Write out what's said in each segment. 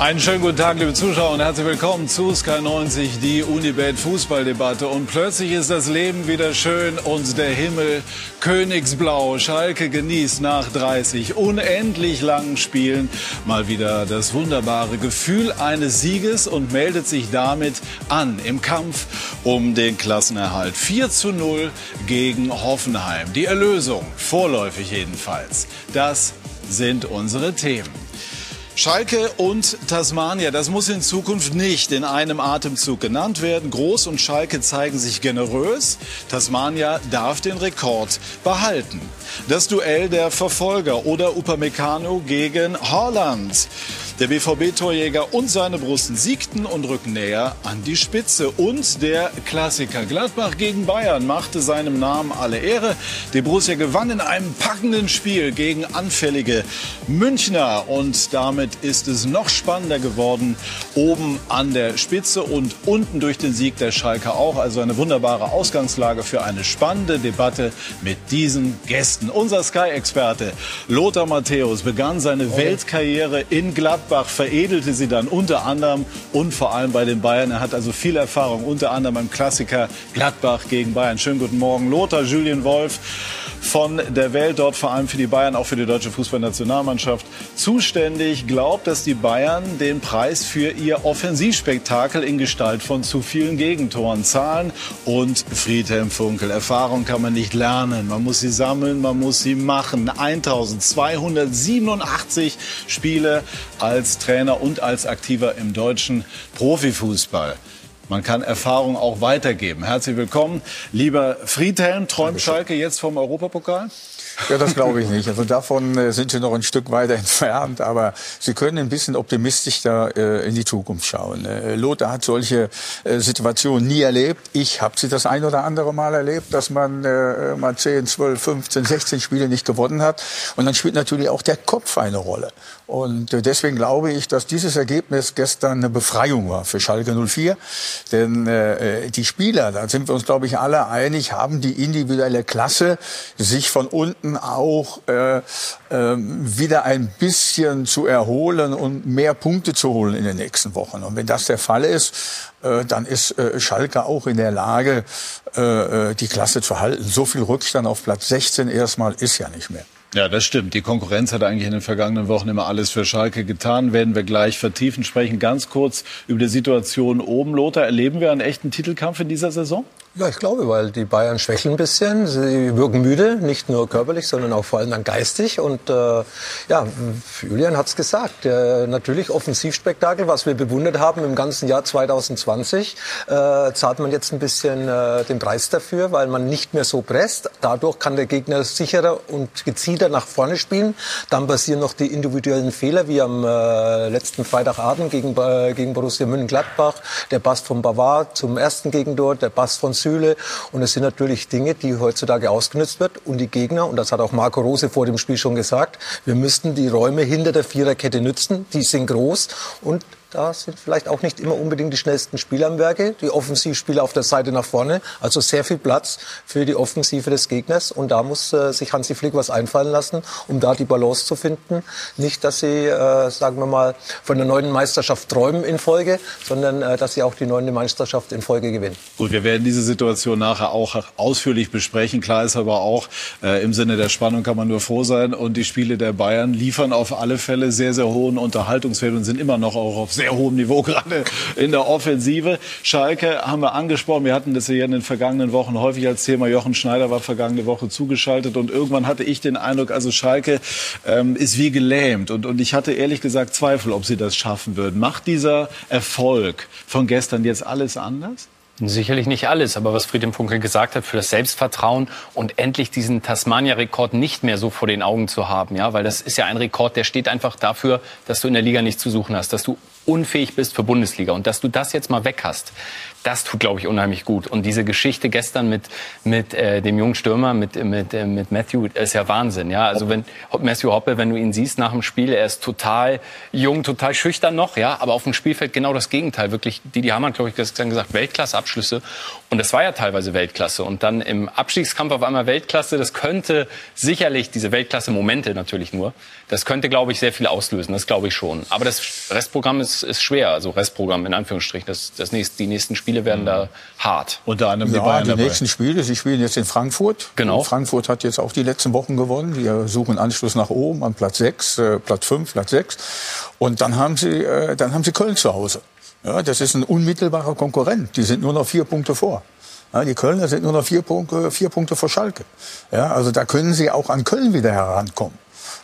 Einen schönen guten Tag, liebe Zuschauer, und herzlich willkommen zu Sky 90, die Unibet Fußballdebatte. Und plötzlich ist das Leben wieder schön und der Himmel königsblau. Schalke genießt nach 30 unendlich langen Spielen mal wieder das wunderbare Gefühl eines Sieges und meldet sich damit an im Kampf um den Klassenerhalt. 4 zu 0 gegen Hoffenheim. Die Erlösung, vorläufig jedenfalls. Das sind unsere Themen. Schalke und Tasmania, das muss in Zukunft nicht in einem Atemzug genannt werden. Groß und Schalke zeigen sich generös. Tasmania darf den Rekord behalten. Das Duell der Verfolger oder Upamecano gegen Holland. Der BVB-Torjäger und seine Brusten siegten und rücken näher an die Spitze. Und der Klassiker Gladbach gegen Bayern machte seinem Namen alle Ehre. Die Borussia gewann in einem packenden Spiel gegen anfällige Münchner. Und damit ist es noch spannender geworden, oben an der Spitze und unten durch den Sieg der Schalke auch. Also eine wunderbare Ausgangslage für eine spannende Debatte mit diesen Gästen. Unser Sky-Experte Lothar Matthäus begann seine Weltkarriere in Gladbach. Gladbach veredelte sie dann unter anderem und vor allem bei den Bayern. Er hat also viel Erfahrung, unter anderem beim Klassiker Gladbach gegen Bayern. Schönen guten Morgen, Lothar, Julien Wolf von der Welt, dort vor allem für die Bayern, auch für die deutsche Fußballnationalmannschaft zuständig, glaubt, dass die Bayern den Preis für ihr Offensivspektakel in Gestalt von zu vielen Gegentoren zahlen. Und Friedhelm Funkel, Erfahrung kann man nicht lernen, man muss sie sammeln, man muss sie machen. 1287 Spiele als Trainer und als Aktiver im deutschen Profifußball. Man kann Erfahrung auch weitergeben. Herzlich willkommen. Lieber Friedhelm, träumt Schalke jetzt vom Europapokal? Ja, das glaube ich nicht. Also davon äh, sind sie noch ein Stück weiter entfernt, aber sie können ein bisschen optimistischer äh, in die Zukunft schauen. Äh, Lothar hat solche Situationen nie erlebt. Ich habe sie das ein oder andere Mal erlebt, dass man mal 10, 12, 15, 16 Spiele nicht gewonnen hat. Und dann spielt natürlich auch der Kopf eine Rolle. Und deswegen glaube ich, dass dieses Ergebnis gestern eine Befreiung war für Schalke 04. Denn äh, die Spieler, da sind wir uns, glaube ich, alle einig, haben die individuelle Klasse, sich von unten auch äh, äh, wieder ein bisschen zu erholen und mehr Punkte zu holen in den nächsten Wochen. Und wenn das der Fall ist, äh, dann ist äh, Schalke auch in der Lage, äh, äh die Klasse zu halten. So viel Rückstand auf Platz 16 erstmal ist ja nicht mehr. Ja, das stimmt. Die Konkurrenz hat eigentlich in den vergangenen Wochen immer alles für Schalke getan. Werden wir gleich vertiefen sprechen. Ganz kurz über die Situation oben. Lothar, erleben wir einen echten Titelkampf in dieser Saison? Ja, ich glaube, weil die Bayern schwächeln ein bisschen. Sie wirken müde, nicht nur körperlich, sondern auch vor allem dann geistig. Und äh, ja, Julian hat es gesagt. Äh, natürlich Offensivspektakel, was wir bewundert haben im ganzen Jahr 2020, äh, zahlt man jetzt ein bisschen äh, den Preis dafür, weil man nicht mehr so presst. Dadurch kann der Gegner sicherer und gezielter nach vorne spielen. Dann passieren noch die individuellen Fehler, wie am äh, letzten Freitagabend gegen, äh, gegen Borussia Mönchengladbach. Der Pass von Bavard zum ersten Gegentor, der Pass von Süle. Und es sind natürlich Dinge, die heutzutage ausgenutzt wird. Und die Gegner, und das hat auch Marco Rose vor dem Spiel schon gesagt, wir müssten die Räume hinter der Viererkette nützen. Die sind groß und da sind vielleicht auch nicht immer unbedingt die schnellsten Spieler am Werke, die Offensivspieler auf der Seite nach vorne. Also sehr viel Platz für die Offensive des Gegners. Und da muss äh, sich Hansi Flick was einfallen lassen, um da die Balance zu finden. Nicht, dass sie, äh, sagen wir mal, von der neuen Meisterschaft träumen in Folge, sondern äh, dass sie auch die neunte Meisterschaft in Folge gewinnen. Gut, wir werden diese Situation nachher auch ausführlich besprechen. Klar ist aber auch, äh, im Sinne der Spannung kann man nur froh sein. Und die Spiele der Bayern liefern auf alle Fälle sehr, sehr hohen Unterhaltungswert und sind immer noch auch auf sehr hohem Niveau gerade in der Offensive. Schalke haben wir angesprochen. Wir hatten das ja in den vergangenen Wochen häufig als Thema. Jochen Schneider war vergangene Woche zugeschaltet und irgendwann hatte ich den Eindruck, also Schalke ähm, ist wie gelähmt und, und ich hatte ehrlich gesagt Zweifel, ob sie das schaffen würden. Macht dieser Erfolg von gestern jetzt alles anders? Sicherlich nicht alles, aber was Friedhelm Funkel gesagt hat, für das Selbstvertrauen und endlich diesen Tasmania-Rekord nicht mehr so vor den Augen zu haben, ja, weil das ist ja ein Rekord, der steht einfach dafür, dass du in der Liga nichts zu suchen hast, dass du unfähig bist für Bundesliga und dass du das jetzt mal weg hast das tut, glaube ich, unheimlich gut. Und diese Geschichte gestern mit, mit äh, dem jungen Stürmer, mit, mit, äh, mit Matthew, ist ja Wahnsinn. Ja? Also wenn Matthew Hoppe, wenn du ihn siehst nach dem Spiel, er ist total jung, total schüchtern noch, ja, aber auf dem Spielfeld genau das Gegenteil. Wirklich, Didi Hamann, glaube ich, gestern gesagt, Weltklasse-Abschlüsse. Und das war ja teilweise Weltklasse. Und dann im Abstiegskampf auf einmal Weltklasse, das könnte sicherlich, diese Weltklasse-Momente natürlich nur, das könnte, glaube ich, sehr viel auslösen. Das glaube ich schon. Aber das Restprogramm ist ist, schwer, also Restprogramm in Anführungsstrichen. Das, das nächste, die nächsten Spiele werden da hart. Unter anderem die Bayern die dabei. nächsten Spiele, sie spielen jetzt in Frankfurt. Genau. Und Frankfurt hat jetzt auch die letzten Wochen gewonnen. Die suchen Anschluss nach oben an Platz 6, äh, Platz 5, Platz 6. Und dann haben sie, äh, dann haben sie Köln zu Hause. Ja, das ist ein unmittelbarer Konkurrent. Die sind nur noch vier Punkte vor. Ja, die Kölner sind nur noch vier Punkte, vier Punkte vor Schalke. Ja, also da können sie auch an Köln wieder herankommen.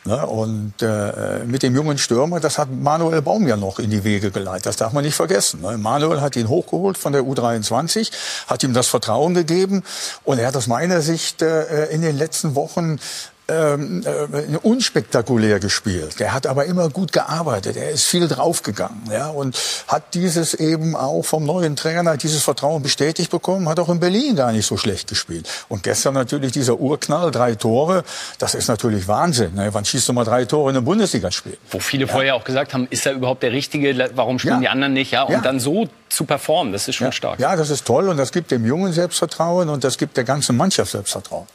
Ne? Und äh, mit dem jungen Stürmer, das hat Manuel Baum ja noch in die Wege geleitet. Das darf man nicht vergessen. Ne? Manuel hat ihn hochgeholt von der U23, hat ihm das Vertrauen gegeben und er hat aus meiner Sicht äh, in den letzten Wochen ähm, äh, unspektakulär gespielt. Der hat aber immer gut gearbeitet. Er ist viel draufgegangen, ja, und hat dieses eben auch vom neuen Trainer dieses Vertrauen bestätigt bekommen. Hat auch in Berlin gar nicht so schlecht gespielt. Und gestern natürlich dieser Urknall, drei Tore. Das ist natürlich Wahnsinn. Ne? Wann schießt du mal drei Tore in einem Bundesligaspiel? Wo viele ja. vorher auch gesagt haben, ist er überhaupt der Richtige? Warum spielen ja. die anderen nicht? Ja, und ja. dann so zu performen, das ist schon stark. Ja, das ist toll und das gibt dem Jungen Selbstvertrauen und das gibt der ganzen Mannschaft Selbstvertrauen.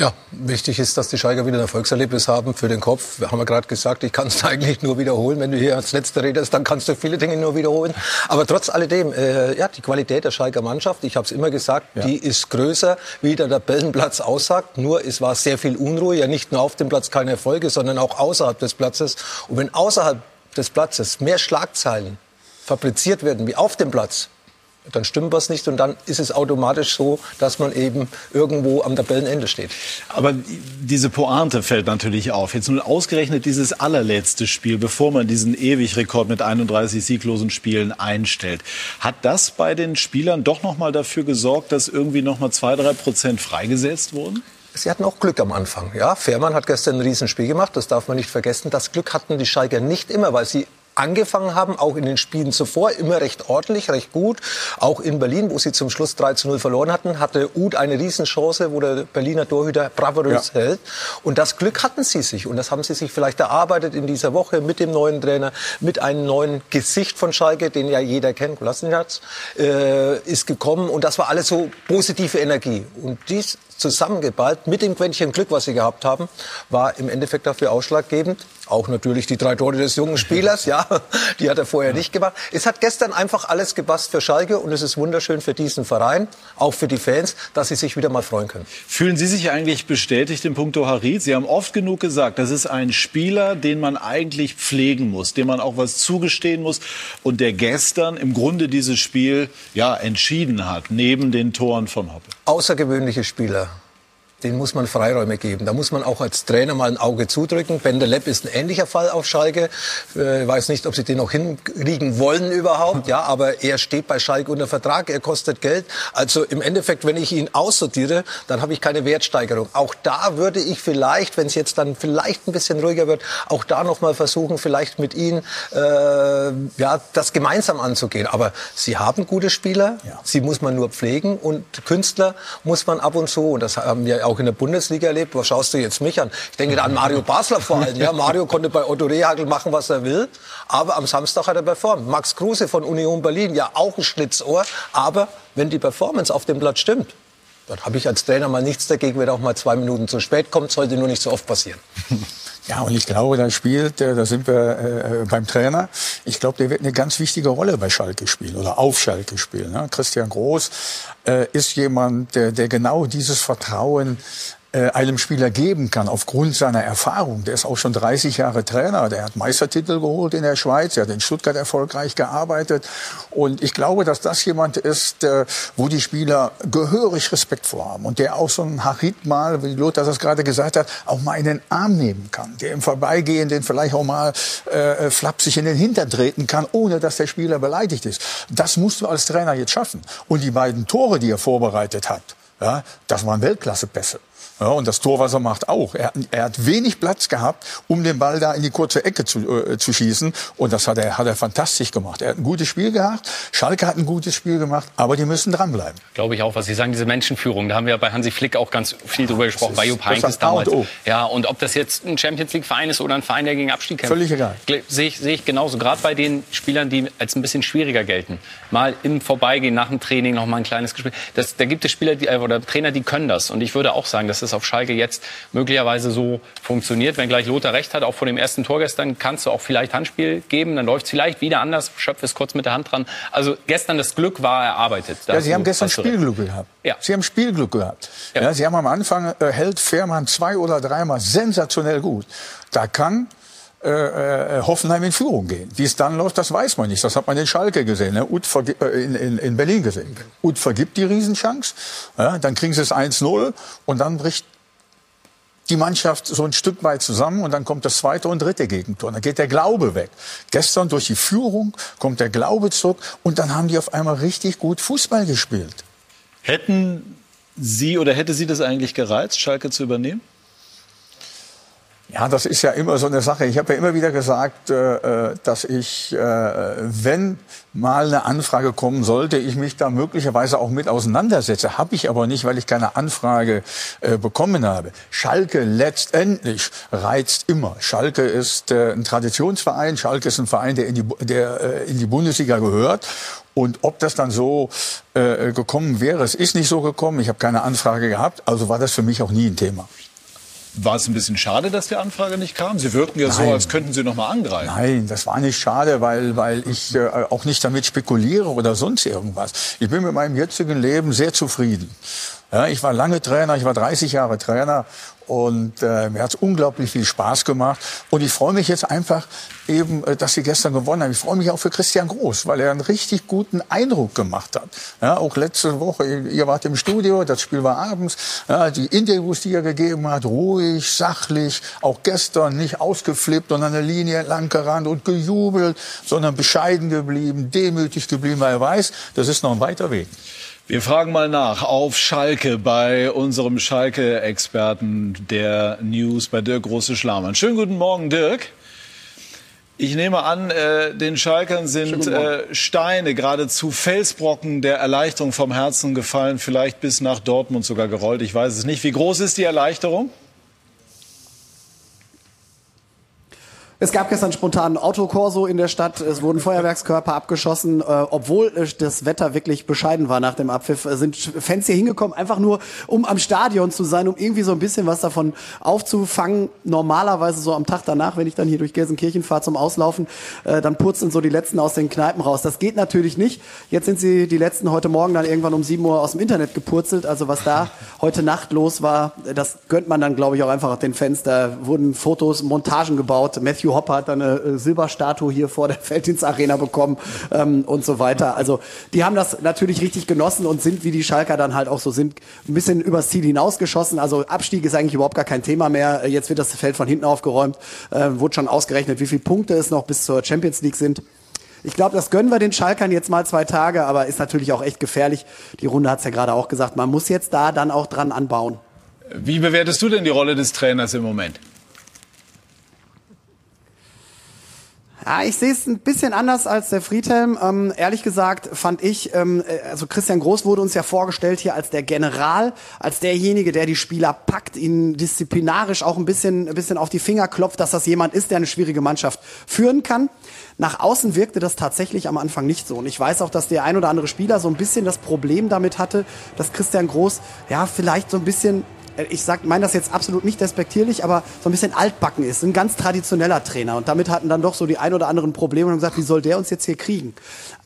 Ja, wichtig ist, dass die Schalker wieder ein Erfolgserlebnis haben für den Kopf. Wir haben ja gerade gesagt, ich kann es eigentlich nur wiederholen. Wenn du hier als letzter redest, dann kannst du viele Dinge nur wiederholen. Aber trotz alledem, äh, ja, die Qualität der Schalker Mannschaft, ich habe es immer gesagt, ja. die ist größer, wie der Tabellenplatz aussagt. Nur es war sehr viel Unruhe, ja nicht nur auf dem Platz keine Erfolge, sondern auch außerhalb des Platzes. Und wenn außerhalb des Platzes mehr Schlagzeilen fabriziert werden wie auf dem Platz, dann stimmt was nicht und dann ist es automatisch so, dass man eben irgendwo am Tabellenende steht. Aber diese Pointe fällt natürlich auf. Jetzt nun ausgerechnet dieses allerletzte Spiel, bevor man diesen Ewig-Rekord mit 31 sieglosen Spielen einstellt. Hat das bei den Spielern doch noch mal dafür gesorgt, dass irgendwie noch mal zwei, drei Prozent freigesetzt wurden? Sie hatten auch Glück am Anfang. Ja, Fährmann hat gestern ein Riesenspiel gemacht, das darf man nicht vergessen. Das Glück hatten die Schalker nicht immer, weil sie angefangen haben, auch in den Spielen zuvor, immer recht ordentlich, recht gut. Auch in Berlin, wo sie zum Schluss 3 zu 0 verloren hatten, hatte Uth eine Riesenchance, wo der Berliner Torhüter bravourös ja. hält. Und das Glück hatten sie sich. Und das haben sie sich vielleicht erarbeitet in dieser Woche mit dem neuen Trainer, mit einem neuen Gesicht von Schalke, den ja jeder kennt, Kolasinac, äh, ist gekommen. Und das war alles so positive Energie. Und dies zusammengeballt mit dem Quäntchen Glück, was sie gehabt haben, war im Endeffekt dafür ausschlaggebend. Auch natürlich die drei Tore des jungen Spielers, ja, die hat er vorher nicht gemacht. Es hat gestern einfach alles gepasst für Schalke und es ist wunderschön für diesen Verein, auch für die Fans, dass sie sich wieder mal freuen können. Fühlen Sie sich eigentlich bestätigt im Punkto Harit? Sie haben oft genug gesagt, das ist ein Spieler, den man eigentlich pflegen muss, dem man auch was zugestehen muss und der gestern im Grunde dieses Spiel ja entschieden hat, neben den Toren von Hoppe. Außergewöhnliche Spieler den muss man Freiräume geben. Da muss man auch als Trainer mal ein Auge zudrücken. Ben Lepp ist ein ähnlicher Fall auf Schalke. Ich äh, weiß nicht, ob sie den noch hinkriegen wollen überhaupt. Ja, aber er steht bei Schalke unter Vertrag. Er kostet Geld. Also im Endeffekt, wenn ich ihn aussortiere, dann habe ich keine Wertsteigerung. Auch da würde ich vielleicht, wenn es jetzt dann vielleicht ein bisschen ruhiger wird, auch da noch mal versuchen, vielleicht mit ihnen äh, ja das gemeinsam anzugehen. Aber sie haben gute Spieler. Ja. Sie muss man nur pflegen und Künstler muss man ab und zu. Und das haben wir auch auch in der Bundesliga erlebt. Was schaust du jetzt mich an? Ich denke an Mario Basler vor allem. Ja, Mario konnte bei Otto Rehagel machen, was er will. Aber am Samstag hat er performt. Max Kruse von Union Berlin, ja auch ein Schlitzohr. Aber wenn die Performance auf dem Platz stimmt, dann habe ich als Trainer mal nichts dagegen, wenn er auch mal zwei Minuten zu spät kommt. Sollte nur nicht so oft passieren. Ja, und ich glaube, da spielt, da sind wir äh, beim Trainer. Ich glaube, der wird eine ganz wichtige Rolle bei Schalke spielen oder auf Schalke spielen. Ne? Christian Groß äh, ist jemand, der, der genau dieses Vertrauen äh, einem Spieler geben kann, aufgrund seiner Erfahrung. Der ist auch schon 30 Jahre Trainer, der hat Meistertitel geholt in der Schweiz, er hat in Stuttgart erfolgreich gearbeitet. Und ich glaube, dass das jemand ist, äh, wo die Spieler gehörig Respekt vor haben und der auch so ein Harit mal, wie Lothar das gerade gesagt hat, auch mal in den Arm nehmen kann, der im Vorbeigehen den vielleicht auch mal äh, flapsig in den Hintern treten kann, ohne dass der Spieler beleidigt ist. Das musst du als Trainer jetzt schaffen. Und die beiden Tore, die er vorbereitet hat, ja, das waren Weltklasse-Pässe. Ja, und das Tor, was er macht, auch. Er, er, hat wenig Platz gehabt, um den Ball da in die kurze Ecke zu, äh, zu schießen. Und das hat er, hat er fantastisch gemacht. Er hat ein gutes Spiel gehabt. Schalke hat ein gutes Spiel gemacht. Aber die müssen dranbleiben. Glaube ich auch, was Sie sagen, diese Menschenführung. Da haben wir bei Hansi Flick auch ganz viel drüber gesprochen. Bei Jupp Heynckes damals. Und ja, und ob das jetzt ein Champions League Verein ist oder ein Verein, der gegen Abstieg kämpft. Völlig egal. Sehe ich, sehe ich genauso. Gerade bei den Spielern, die als ein bisschen schwieriger gelten. Mal im Vorbeigehen nach dem Training noch mal ein kleines Gespräch. Das, da gibt es Spieler die, oder Trainer, die können das. Und ich würde auch sagen, dass es auf Schalke jetzt möglicherweise so funktioniert. Wenn gleich Lothar recht hat, auch vor dem ersten Tor gestern, kannst du auch vielleicht Handspiel geben, dann läuft es vielleicht wieder anders. Schöpf ist kurz mit der Hand dran. Also gestern das Glück war erarbeitet. Ja, Sie haben gestern Spielglück gehabt. Ja. Sie haben Spielglück gehabt. Ja. ja Sie haben am Anfang äh, hält Fährmann zwei oder dreimal sensationell gut. Da kann äh, äh, Hoffenheim in Führung gehen. Wie es dann läuft, das weiß man nicht. Das hat man in Schalke gesehen, ne? Ut äh, in, in, in Berlin gesehen. Ut vergibt die Riesenchance, ja, dann kriegen sie es 1-0 und dann bricht die Mannschaft so ein Stück weit zusammen und dann kommt das zweite und dritte Gegentor. Dann geht der Glaube weg. Gestern durch die Führung kommt der Glaube zurück und dann haben die auf einmal richtig gut Fußball gespielt. Hätten Sie oder hätte Sie das eigentlich gereizt, Schalke zu übernehmen? Ja, das ist ja immer so eine Sache. Ich habe ja immer wieder gesagt, äh, äh, dass ich, äh, wenn mal eine Anfrage kommen sollte, ich mich da möglicherweise auch mit auseinandersetze. Habe ich aber nicht, weil ich keine Anfrage bekommen habe. Schalke letztendlich reizt immer. Schalke ist ein Traditionsverein. Schalke ist ein Verein, der in die, der, in die Bundesliga gehört. Und ob das dann so gekommen wäre, es ist nicht so gekommen. Ich habe keine Anfrage gehabt, also war das für mich auch nie ein Thema. War es ein bisschen schade, dass die Anfrage nicht kam? Sie wirkten ja Nein. so, als könnten Sie noch mal angreifen. Nein, das war nicht schade, weil, weil ich äh, auch nicht damit spekuliere oder sonst irgendwas. Ich bin mit meinem jetzigen Leben sehr zufrieden. Ja, ich war lange Trainer, ich war 30 Jahre Trainer und äh, mir hat es unglaublich viel Spaß gemacht. Und ich freue mich jetzt einfach eben, äh, dass sie gestern gewonnen haben. Ich freue mich auch für Christian Groß, weil er einen richtig guten Eindruck gemacht hat. Ja, auch letzte Woche, ihr wart im Studio, das Spiel war abends. Ja, die Interviews, die er gegeben hat, ruhig, sachlich. Auch gestern nicht ausgeflippt und an der Linie lang gerannt und gejubelt, sondern bescheiden geblieben, demütig geblieben, weil er weiß, das ist noch ein weiter Weg. Wir fragen mal nach auf Schalke bei unserem Schalke-Experten der News bei Dirk Große-Schlamann. Schönen guten Morgen, Dirk. Ich nehme an, äh, den Schalkern sind äh, Steine, geradezu Felsbrocken der Erleichterung vom Herzen gefallen, vielleicht bis nach Dortmund sogar gerollt. Ich weiß es nicht. Wie groß ist die Erleichterung? Es gab gestern spontan Autokorso in der Stadt. Es wurden Feuerwerkskörper abgeschossen. Äh, obwohl das Wetter wirklich bescheiden war nach dem Abpfiff, äh, sind Fans hier hingekommen, einfach nur, um am Stadion zu sein, um irgendwie so ein bisschen was davon aufzufangen. Normalerweise so am Tag danach, wenn ich dann hier durch Gelsenkirchen fahre zum Auslaufen, äh, dann purzeln so die Letzten aus den Kneipen raus. Das geht natürlich nicht. Jetzt sind sie die Letzten heute Morgen dann irgendwann um 7 Uhr aus dem Internet gepurzelt. Also was da heute Nacht los war, das gönnt man dann, glaube ich, auch einfach den Fans. Da wurden Fotos, Montagen gebaut. Matthew Matthew Hopper hat dann eine äh, Silberstatue hier vor der Felddienstarena bekommen ähm, und so weiter. Also die haben das natürlich richtig genossen und sind, wie die Schalker dann halt auch so sind, ein bisschen übers Ziel hinausgeschossen. Also Abstieg ist eigentlich überhaupt gar kein Thema mehr. Jetzt wird das Feld von hinten aufgeräumt. Äh, wurde schon ausgerechnet, wie viele Punkte es noch bis zur Champions League sind. Ich glaube, das gönnen wir den Schalkern jetzt mal zwei Tage, aber ist natürlich auch echt gefährlich. Die Runde hat es ja gerade auch gesagt, man muss jetzt da dann auch dran anbauen. Wie bewertest du denn die Rolle des Trainers im Moment? Ja, ich sehe es ein bisschen anders als der Friedhelm. Ähm, ehrlich gesagt fand ich, ähm, äh, also Christian Groß wurde uns ja vorgestellt hier als der General, als derjenige, der die Spieler packt, ihnen disziplinarisch auch ein bisschen, ein bisschen auf die Finger klopft, dass das jemand ist, der eine schwierige Mannschaft führen kann. Nach außen wirkte das tatsächlich am Anfang nicht so. Und ich weiß auch, dass der ein oder andere Spieler so ein bisschen das Problem damit hatte, dass Christian Groß ja vielleicht so ein bisschen ich sag, meine das jetzt absolut nicht despektierlich, aber so ein bisschen altbacken ist, ein ganz traditioneller Trainer. Und damit hatten dann doch so die ein oder anderen Probleme und haben gesagt, wie soll der uns jetzt hier kriegen?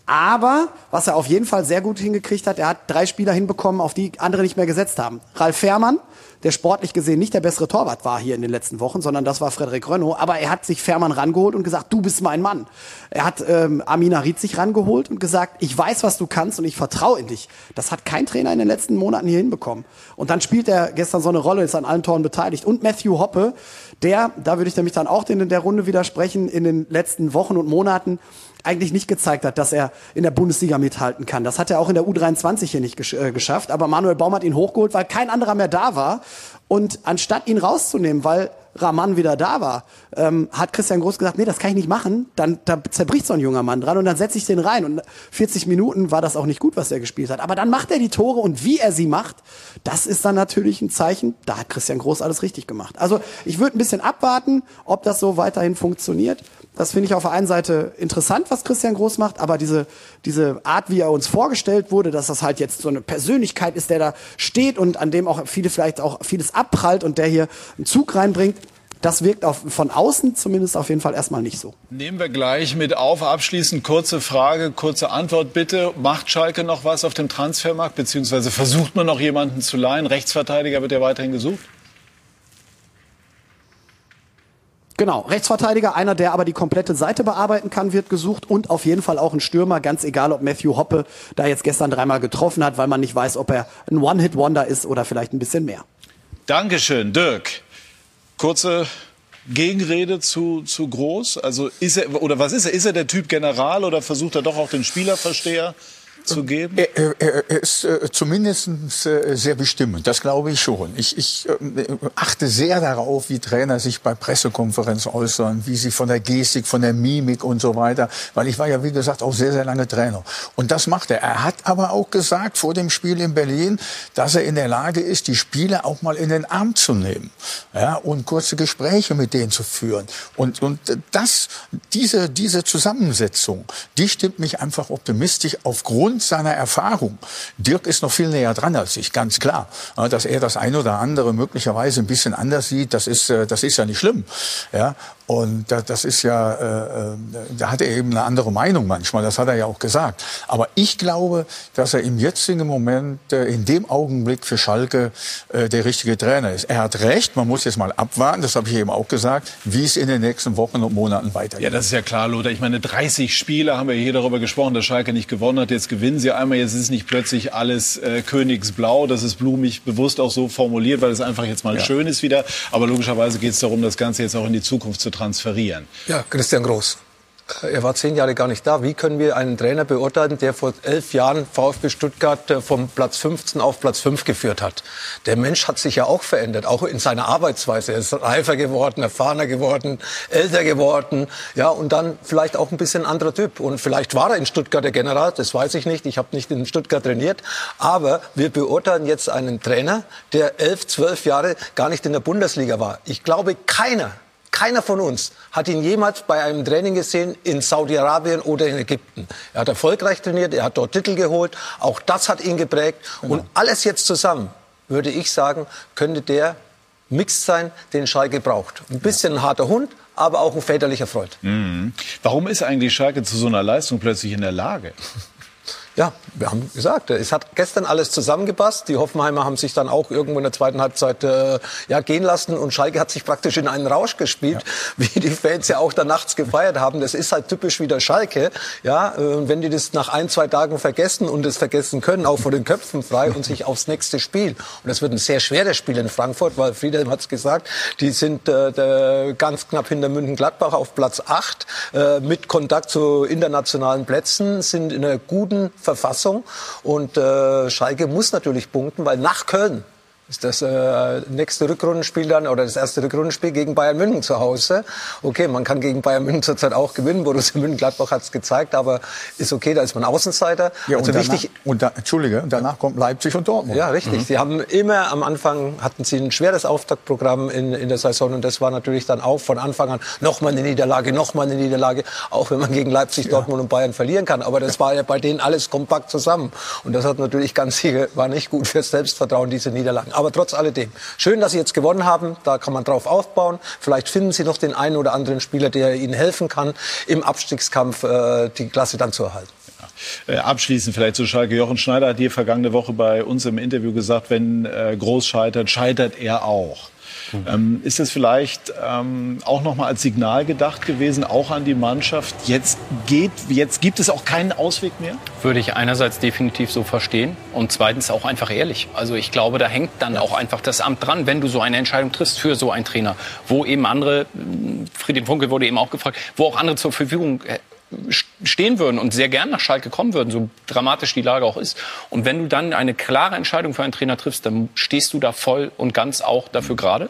Aber was er auf jeden Fall sehr gut hingekriegt hat, er hat drei Spieler hinbekommen, auf die andere nicht mehr gesetzt haben. Ralf Fährmann, der sportlich gesehen nicht der bessere Torwart war hier in den letzten Wochen, sondern das war Frederik Renault. Aber er hat sich Fährmann rangeholt und gesagt, du bist mein Mann. Er hat ähm, Amina Ried sich rangeholt und gesagt, ich weiß, was du kannst und ich vertraue in dich. Das hat kein Trainer in den letzten Monaten hier hinbekommen. Und dann spielt er gestern so eine Rolle, ist an allen Toren beteiligt. Und Matthew Hoppe, der, da würde ich nämlich dann auch in der Runde widersprechen, in den letzten Wochen und Monaten eigentlich nicht gezeigt hat, dass er in der Bundesliga mithalten kann. Das hat er auch in der U23 hier nicht gesch äh, geschafft. Aber Manuel Baum hat ihn hochgeholt, weil kein anderer mehr da war. Und anstatt ihn rauszunehmen, weil Rahman wieder da war, ähm, hat Christian Groß gesagt, nee, das kann ich nicht machen. Dann da zerbricht so ein junger Mann dran und dann setze ich den rein. Und 40 Minuten war das auch nicht gut, was er gespielt hat. Aber dann macht er die Tore und wie er sie macht, das ist dann natürlich ein Zeichen, da hat Christian Groß alles richtig gemacht. Also ich würde ein bisschen abwarten, ob das so weiterhin funktioniert. Das finde ich auf der einen Seite interessant, was Christian Groß macht, aber diese, diese Art, wie er uns vorgestellt wurde, dass das halt jetzt so eine Persönlichkeit ist, der da steht und an dem auch viele vielleicht auch vieles abprallt und der hier einen Zug reinbringt, das wirkt auf, von außen zumindest auf jeden Fall erstmal nicht so. Nehmen wir gleich mit auf. Abschließend kurze Frage, kurze Antwort bitte. Macht Schalke noch was auf dem Transfermarkt, beziehungsweise versucht man noch jemanden zu leihen? Rechtsverteidiger wird ja weiterhin gesucht? Genau, Rechtsverteidiger, einer, der aber die komplette Seite bearbeiten kann, wird gesucht und auf jeden Fall auch ein Stürmer, ganz egal, ob Matthew Hoppe da jetzt gestern dreimal getroffen hat, weil man nicht weiß, ob er ein One-Hit-Wonder ist oder vielleicht ein bisschen mehr. Dankeschön, Dirk. Kurze Gegenrede zu, zu groß? Also ist er, oder was ist er? Ist er der Typ General oder versucht er doch auch den Spielerversteher? Zu geben? Er, er, er ist äh, zumindest äh, sehr bestimmend, das glaube ich schon. Ich, ich äh, achte sehr darauf, wie Trainer sich bei Pressekonferenzen äußern, wie sie von der Gestik, von der Mimik und so weiter, weil ich war ja, wie gesagt, auch sehr, sehr lange Trainer. Und das macht er. Er hat aber auch gesagt vor dem Spiel in Berlin, dass er in der Lage ist, die Spieler auch mal in den Arm zu nehmen ja, und kurze Gespräche mit denen zu führen. Und, und das, diese, diese Zusammensetzung, die stimmt mich einfach optimistisch aufgrund aufgrund seiner Erfahrung, Dirk ist noch viel näher dran als ich, ganz klar, dass er das eine oder andere möglicherweise ein bisschen anders sieht, das ist, äh, das ist ja nicht schlimm. Ja, und das ist ja, äh, äh, da hat er eben eine andere Meinung manchmal, das hat er ja auch gesagt. Aber ich glaube, dass er im jetzigen Moment, äh, in dem Augenblick für Schalke äh, der richtige Trainer ist. Er hat recht, man muss jetzt mal abwarten, das habe ich eben auch gesagt, wie es in den nächsten Wochen und Monaten weitergeht. Ja, das ist ja klar, Lothar. Ich meine, 30 Spiele haben wir hier darüber gesprochen, dass Schalke nicht gewonnen hat. Jetzt gewinnen sie einmal, jetzt ist nicht plötzlich alles äh, Königsblau. Das ist blumig bewusst auch so formuliert, weil es einfach jetzt mal ja. schön ist wieder. Aber logischerweise geht es darum, das Ganze jetzt auch in die Zukunft zu transferieren. Ja, Christian Groß. Er war zehn Jahre gar nicht da. Wie können wir einen Trainer beurteilen, der vor elf Jahren VfB Stuttgart äh, vom Platz 15 auf Platz 5 geführt hat? Der Mensch hat sich ja auch verändert, auch in seiner Arbeitsweise. Er ist reifer geworden, erfahrener geworden, älter geworden, ja, und dann vielleicht auch ein bisschen anderer Typ. Und vielleicht war er in Stuttgart der General, das weiß ich nicht. Ich habe nicht in Stuttgart trainiert. Aber wir beurteilen jetzt einen Trainer, der elf, zwölf Jahre gar nicht in der Bundesliga war. Ich glaube, keiner keiner von uns hat ihn jemals bei einem Training gesehen in Saudi-Arabien oder in Ägypten. Er hat erfolgreich trainiert, er hat dort Titel geholt. Auch das hat ihn geprägt. Genau. Und alles jetzt zusammen, würde ich sagen, könnte der Mix sein, den Schalke braucht. Ein bisschen ein harter Hund, aber auch ein väterlicher Freund. Mhm. Warum ist eigentlich Schalke zu so einer Leistung plötzlich in der Lage? Ja, wir haben gesagt, es hat gestern alles zusammengepasst. Die Hoffenheimer haben sich dann auch irgendwo in der zweiten Halbzeit äh, ja, gehen lassen und Schalke hat sich praktisch in einen Rausch gespielt, ja. wie die Fans ja auch da nachts gefeiert haben. Das ist halt typisch wieder Schalke. Ja, äh, wenn die das nach ein, zwei Tagen vergessen und es vergessen können, auch vor den Köpfen frei und sich aufs nächste Spiel. Und das wird ein sehr schweres Spiel in Frankfurt, weil Friedhelm hat es gesagt, die sind äh, ganz knapp hinter München-Gladbach auf Platz 8 äh, mit Kontakt zu internationalen Plätzen, sind in einer guten Verfassung. Und äh, Schalke muss natürlich punkten, weil nach Köln ist das äh, nächste Rückrundenspiel dann oder das erste Rückrundenspiel gegen Bayern München zu Hause. Okay, man kann gegen Bayern München zurzeit auch gewinnen. Borussia München-Gladbach hat es gezeigt, aber ist okay, da ist man Außenseiter. Ja, also und danach, wichtig. Und da, Entschuldige, und danach kommt Leipzig und Dortmund. Ja, richtig. Mhm. Sie haben immer am Anfang hatten sie ein schweres Auftaktprogramm in, in der Saison und das war natürlich dann auch von Anfang an nochmal eine Niederlage, nochmal eine Niederlage, auch wenn man gegen Leipzig, ja. Dortmund und Bayern verlieren kann. Aber das war ja bei denen alles kompakt zusammen und das hat natürlich ganz sicher war nicht gut fürs Selbstvertrauen diese Niederlagen. Aber trotz alledem, schön, dass Sie jetzt gewonnen haben. Da kann man drauf aufbauen. Vielleicht finden Sie noch den einen oder anderen Spieler, der Ihnen helfen kann, im Abstiegskampf äh, die Klasse dann zu erhalten. Äh, abschließend vielleicht zu Schalke. Jochen Schneider hat hier vergangene Woche bei uns im Interview gesagt, wenn äh, Groß scheitert, scheitert er auch. Ähm, ist das vielleicht ähm, auch noch mal als Signal gedacht gewesen, auch an die Mannschaft? Jetzt geht, jetzt gibt es auch keinen Ausweg mehr? Würde ich einerseits definitiv so verstehen und zweitens auch einfach ehrlich. Also ich glaube, da hängt dann ja. auch einfach das Amt dran, wenn du so eine Entscheidung triffst für so einen Trainer, wo eben andere, Friedrich Funke wurde eben auch gefragt, wo auch andere zur Verfügung äh, stehen würden und sehr gern nach Schalke kommen würden, so dramatisch die Lage auch ist. Und wenn du dann eine klare Entscheidung für einen Trainer triffst, dann stehst du da voll und ganz auch dafür gerade.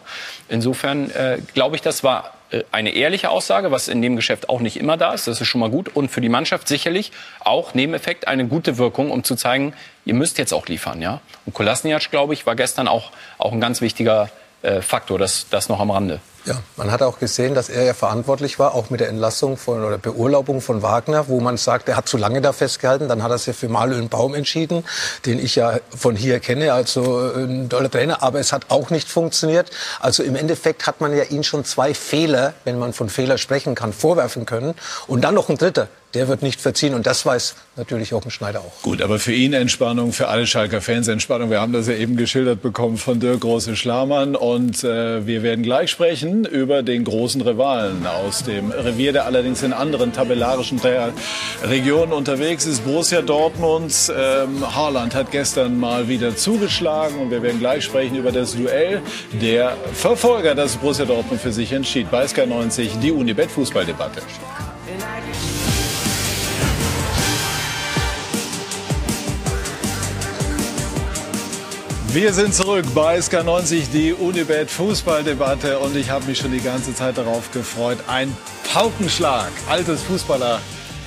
Insofern äh, glaube ich, das war äh, eine ehrliche Aussage, was in dem Geschäft auch nicht immer da ist. Das ist schon mal gut. Und für die Mannschaft sicherlich auch Nebeneffekt eine gute Wirkung, um zu zeigen, ihr müsst jetzt auch liefern. Ja? Und Kolasniac, glaube ich, war gestern auch, auch ein ganz wichtiger äh, Faktor, das, das noch am Rande. Ja, man hat auch gesehen, dass er ja verantwortlich war, auch mit der Entlassung von oder Beurlaubung von Wagner, wo man sagt, er hat zu lange da festgehalten. Dann hat er sich für Manuel Baum entschieden, den ich ja von hier kenne, also äh, ein toller Trainer. Aber es hat auch nicht funktioniert. Also im Endeffekt hat man ja ihn schon zwei Fehler, wenn man von Fehler sprechen kann, vorwerfen können. Und dann noch ein dritter der wird nicht verziehen. Und das weiß natürlich auch ein Schneider auch. Gut, aber für ihn Entspannung, für alle Schalker Fans Entspannung. Wir haben das ja eben geschildert bekommen von Dirk Große-Schlamann. Und äh, wir werden gleich sprechen über den großen Rivalen aus dem Revier, der allerdings in anderen tabellarischen Regionen unterwegs ist. Borussia Dortmund. Ähm, Haaland hat gestern mal wieder zugeschlagen. Und wir werden gleich sprechen über das Duell der Verfolger, das Borussia Dortmund für sich entschied. Bei SK90 die Unibet-Fußballdebatte. Wir sind zurück bei SK90, die Unibet Fußballdebatte und ich habe mich schon die ganze Zeit darauf gefreut. Ein Paukenschlag, altes Fußballer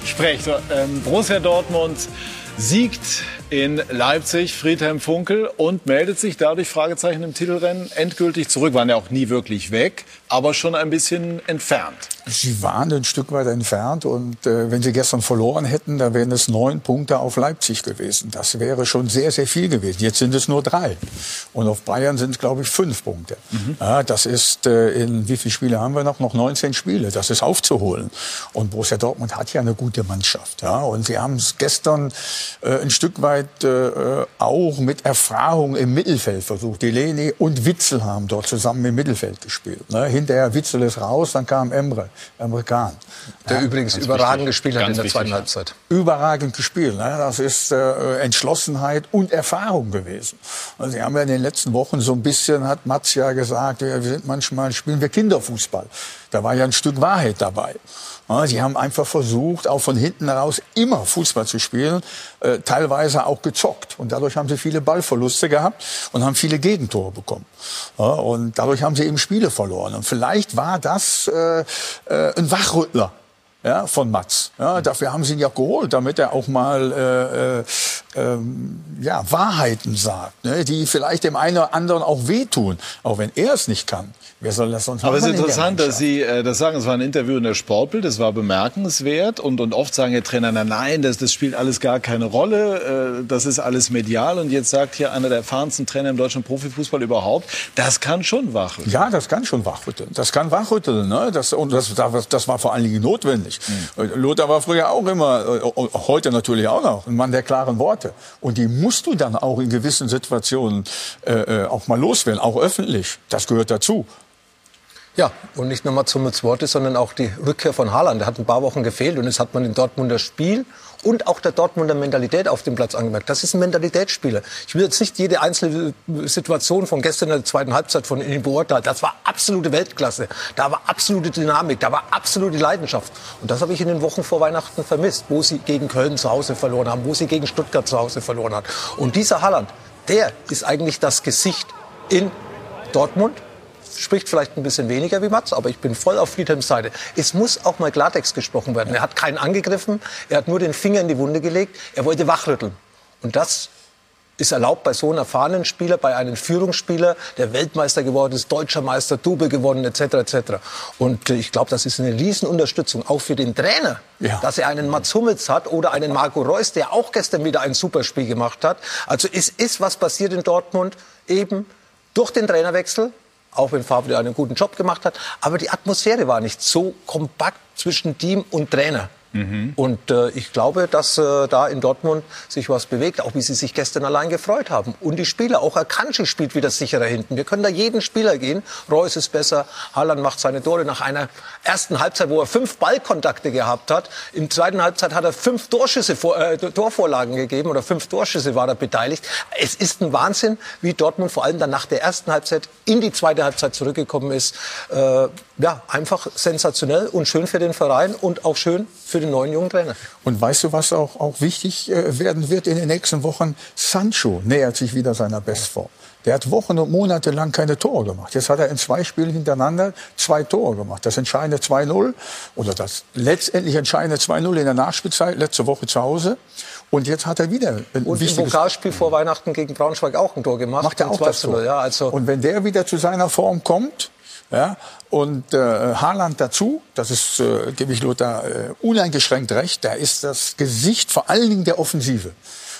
sprecht. Ähm, Borussia Dortmund siegt in Leipzig, Friedhelm Funkel, und meldet sich dadurch, Fragezeichen im Titelrennen, endgültig zurück. Waren ja auch nie wirklich weg, aber schon ein bisschen entfernt. Sie waren ein Stück weit entfernt und äh, wenn sie gestern verloren hätten, dann wären es neun Punkte auf Leipzig gewesen. Das wäre schon sehr, sehr viel gewesen. Jetzt sind es nur drei. Und auf Bayern sind es, glaube ich, fünf Punkte. Mhm. Ja, das ist, äh, in wie viele Spiele haben wir noch? Noch 19 Spiele. Das ist aufzuholen. Und Borussia Dortmund hat ja eine gute Mannschaft. Ja? Und sie haben es gestern äh, ein Stück weit äh, auch mit Erfahrung im Mittelfeld versucht. Delaney und Witzel haben dort zusammen im Mittelfeld gespielt. Ne? Hinterher Witzel ist raus, dann kam Emre. Amerikaner. Der ja, übrigens überragend wichtig. gespielt hat in der zweiten Halbzeit. Überragend gespielt. Ne? Das ist äh, Entschlossenheit und Erfahrung gewesen. Also Sie haben ja in den letzten Wochen so ein bisschen, hat Mats ja gesagt, wir sind manchmal, spielen wir Kinderfußball. Da war ja ein Stück Wahrheit dabei. Sie haben einfach versucht, auch von hinten heraus immer Fußball zu spielen, äh, teilweise auch gezockt. Und dadurch haben sie viele Ballverluste gehabt und haben viele Gegentore bekommen. und dadurch haben sie eben Spiele verloren. Und vielleicht war das äh, äh, ein Wachrüttler ja, von Mats. Ja, dafür haben sie ihn ja geholt, damit er auch mal äh, äh, ähm, ja, Wahrheiten sagt, ne, die vielleicht dem einen oder anderen auch wehtun, auch wenn er es nicht kann. Wer soll das sonst Aber es ist interessant, dass Sie äh, das sagen. Es war ein Interview in der Sportbild, das war bemerkenswert. Und, und oft sagen die Trainer, na, nein, das, das spielt alles gar keine Rolle. Äh, das ist alles medial. Und jetzt sagt hier einer der erfahrensten Trainer im deutschen Profifußball überhaupt, das kann schon wachrütteln. Ja, das kann schon wachrütteln. Das kann wachrütteln. Ne? Das, und das, das war vor allen Dingen notwendig. Mhm. Lothar war früher auch immer, äh, heute natürlich auch noch, ein Mann der klaren Worte. Und die musst du dann auch in gewissen Situationen äh, äh auch mal loswerden, auch öffentlich. Das gehört dazu. Ja, und nicht nur Mats Hummels Worte, sondern auch die Rückkehr von Haaland. Der hat ein paar Wochen gefehlt und das hat man im Dortmunder Spiel und auch der Dortmunder Mentalität auf dem Platz angemerkt. Das ist ein Mentalitätsspieler. Ich will jetzt nicht jede einzelne Situation von gestern in der zweiten Halbzeit von ihm beurteilen. Das war absolute Weltklasse. Da war absolute Dynamik, da war absolute Leidenschaft. Und das habe ich in den Wochen vor Weihnachten vermisst, wo sie gegen Köln zu Hause verloren haben, wo sie gegen Stuttgart zu Hause verloren hat. Und dieser Haaland, der ist eigentlich das Gesicht in Dortmund spricht vielleicht ein bisschen weniger wie Mats, aber ich bin voll auf Friedhelms Seite. Es muss auch mal Klartext gesprochen werden. Er hat keinen angegriffen, er hat nur den Finger in die Wunde gelegt, er wollte wachrütteln. Und das ist erlaubt bei so einem erfahrenen Spieler, bei einem Führungsspieler, der Weltmeister geworden ist, deutscher Meister, Double gewonnen, etc. etc. Und äh, ich glaube, das ist eine Riesenunterstützung, auch für den Trainer, ja. dass er einen Mats Hummels hat oder einen Marco Reus, der auch gestern wieder ein Superspiel gemacht hat. Also es ist was passiert in Dortmund, eben durch den Trainerwechsel, auch wenn Favre einen guten Job gemacht hat. Aber die Atmosphäre war nicht so kompakt zwischen Team und Trainer. Mhm. Und äh, ich glaube, dass äh, da in Dortmund sich was bewegt, auch wie sie sich gestern allein gefreut haben. Und die Spieler, auch Akanji spielt wieder sicherer hinten. Wir können da jeden Spieler gehen. Reus ist besser, Haaland macht seine Tore nach einer ersten Halbzeit, wo er fünf Ballkontakte gehabt hat. Im zweiten Halbzeit hat er fünf Torschüsse, äh, Torvorlagen gegeben oder fünf Torschüsse war er beteiligt. Es ist ein Wahnsinn, wie Dortmund vor allem dann nach der ersten Halbzeit in die zweite Halbzeit zurückgekommen ist. Äh, ja, einfach sensationell und schön für den Verein und auch schön für den neuen jungen Trainer. Und weißt du, was auch, auch wichtig äh, werden wird in den nächsten Wochen? Sancho nähert sich wieder seiner Bestform. Der hat Wochen und Monate lang keine Tore gemacht. Jetzt hat er in zwei Spielen hintereinander zwei Tore gemacht. Das entscheidende 2-0 oder das letztendlich entscheidende 2-0 in der Nachspielzeit, letzte Woche zu Hause. Und jetzt hat er wieder ein Und im Pokalspiel vor Weihnachten gegen Braunschweig auch ein Tor gemacht. Macht er auch das Tor. Ja, also und wenn der wieder zu seiner Form kommt, Ja, und äh, Haaland dazu, das ist, äh, gebe ich Lothar äh, uneingeschränkt recht, da ist das Gesicht vor allen Dingen der Offensive.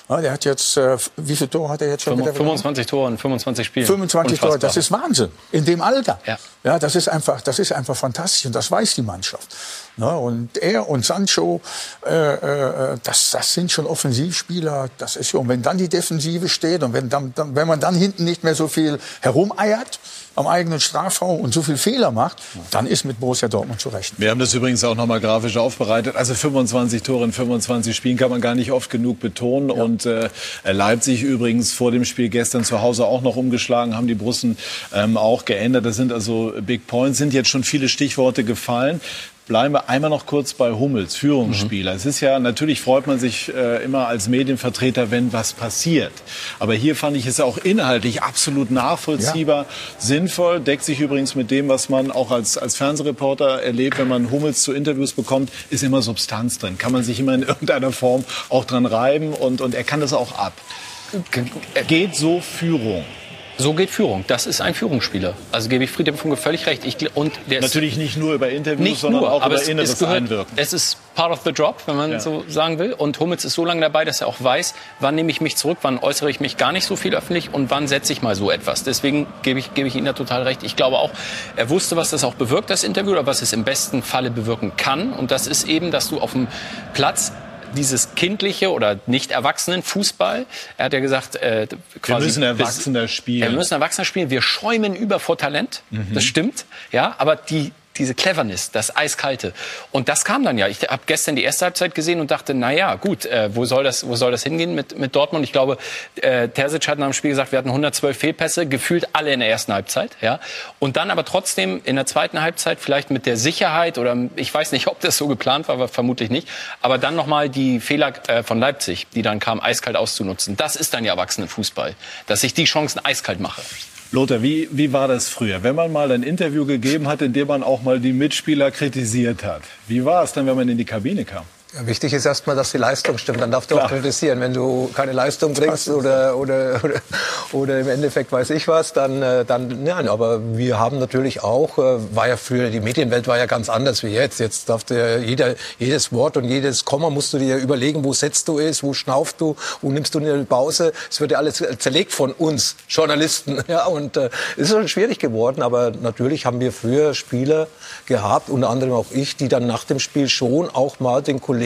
Ja, der hat jetzt, äh, wie viele Tore hat er jetzt schon? 25 Tore in 25 Spielen. 25 Unfassbar. Tore, das ist Wahnsinn. In dem Alter. Ja. ja, das ist einfach, das ist einfach fantastisch und das weiß die Mannschaft. Ne? Und er und Sancho, äh, äh, das, das sind schon Offensivspieler. Das ist ja, und wenn dann die Defensive steht und wenn, dann, dann, wenn man dann hinten nicht mehr so viel herumeiert am eigenen Strafraum und so viel Fehler macht, dann ist mit Borussia Dortmund zu rechnen. Wir haben das übrigens auch nochmal grafisch aufbereitet. Also 25 Tore in 25 Spielen kann man gar nicht oft genug betonen. Und äh, Leipzig übrigens vor dem Spiel gestern zu Hause auch noch umgeschlagen, haben die Brussen ähm, auch geändert. Das sind also Big Points, sind jetzt schon viele Stichworte gefallen. Bleiben wir einmal noch kurz bei Hummels, Führungsspieler. Es ist ja, natürlich freut man sich äh, immer als Medienvertreter, wenn was passiert. Aber hier fand ich es auch inhaltlich absolut nachvollziehbar, sinnvoll, deckt sich übrigens mit dem, was man auch als, als Fernsehreporter erlebt, wenn man Hummels zu Interviews bekommt, ist immer Substanz drin. Kann man sich immer in irgendeiner Form auch dran reiben und, und er kann das auch ab. Geht so Führung? So geht Führung. Das ist ein Führungsspieler. Also gebe ich Friedhelm Funke völlig recht. Ich, und der ist Natürlich nicht nur über Interviews, sondern nur, auch über es, inneres es, gehört, Einwirken. es ist part of the job, wenn man Ja. so sagen will. Und Hummels ist so lange dabei, dass er auch weiß, wann nehme ich mich zurück, wann äußere ich mich gar nicht so viel öffentlich und wann setze ich mal so etwas. Deswegen gebe ich, gebe ich Ihnen da total recht. Ich glaube auch, er wusste, was das auch bewirkt, das Interview, oder was es im besten Falle bewirken kann. Und das ist eben, dass du auf dem Platz dieses kindliche oder nicht erwachsenen Fußball, er hat ja gesagt, äh, quasi müssen bis- Erwachsener spielen. Wir müssen Erwachsener spielen. Wir schäumen über vor Talent. Das stimmt. Ja, aber die, diese Cleverness, das Eiskalte. Und das kam dann ja. Ich habe gestern die erste Halbzeit gesehen und dachte, na ja, gut, äh, wo soll das, wo soll das hingehen mit, mit Dortmund? Ich glaube, äh, Terzic hat nach dem Spiel gesagt, wir hatten 112 Fehlpässe, gefühlt alle in der ersten Halbzeit. Ja, und dann aber trotzdem in der zweiten Halbzeit vielleicht mit der Sicherheit oder ich weiß nicht, ob das so geplant war, aber vermutlich nicht. Aber dann nochmal die Fehler äh, von Leipzig, die dann kamen, eiskalt auszunutzen. Das ist dann ja Erwachsenenfußball, dass ich die Chancen eiskalt mache. Lothar, wie, wie war das früher? Wenn man mal ein Interview gegeben hat, in dem man auch mal die Mitspieler kritisiert hat, wie war es dann, wenn man in die Kabine kam? Ja, wichtig ist erstmal, dass die Leistung stimmt. Dann darfst du auch kritisieren. Wenn du keine Leistung bringst oder, oder, oder, oder im Endeffekt weiß ich was, dann, äh, dann nein. Aber wir haben natürlich auch, äh, war ja früher, die Medienwelt war ja ganz anders wie jetzt. Jetzt darf dir jeder, jedes Wort und jedes Komma musst du dir überlegen, wo setzt du es, wo schnaufst du, wo nimmst du eine Pause. Es wird ja alles zerlegt von uns Journalisten. Ja, und äh, es ist schon schwierig geworden. Aber natürlich haben wir früher Spieler gehabt, unter anderem auch ich, die dann nach dem Spiel schon auch mal den Kollegen,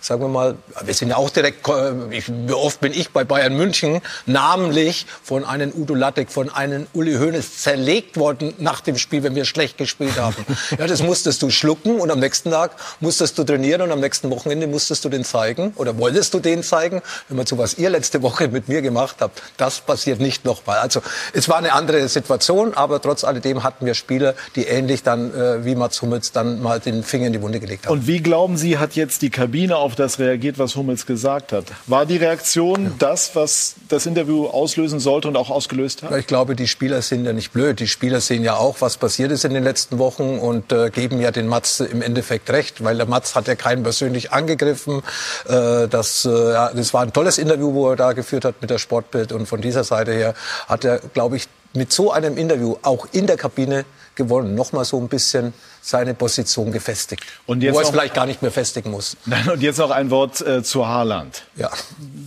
sagen wir mal, wir sind ja auch direkt, ich, wie oft bin ich bei Bayern München namentlich von einem Udo Lattek, von einem Uli Hoeneß zerlegt worden nach dem Spiel, wenn wir schlecht gespielt haben. ja, das musstest du schlucken und am nächsten Tag musstest du trainieren und am nächsten Wochenende musstest du den zeigen oder wolltest du den zeigen, wenn man zu was ihr letzte Woche mit mir gemacht habt. Das passiert nicht nochmal. Also es war eine andere Situation, aber trotz alledem hatten wir Spieler, die ähnlich dann äh, wie Mats Hummels dann mal den Finger in die Wunde gelegt haben. Und wie glauben Sie, hat jetzt die Kabine auf das reagiert, was Hummels gesagt hat? War die Reaktion das, was das Interview auslösen sollte und auch ausgelöst hat? Ja, Ich glaube, die Spieler sind ja nicht blöd. Die Spieler sehen ja auch, was passiert ist in den letzten Wochen und äh, geben ja den Mats im Endeffekt recht, weil der Mats hat ja keinen persönlich angegriffen. Äh, das, äh, ja, das war ein tolles Interview, wo er da geführt hat mit der Sportbild und von dieser Seite her hat er, glaube ich, mit so einem Interview auch in der Kabine gewonnen. Nochmal so ein bisschen seine Position gefestigt. Und jetzt wo er es vielleicht gar nicht mehr festigen muss. Und jetzt noch ein Wort äh, zu Haaland. Ja.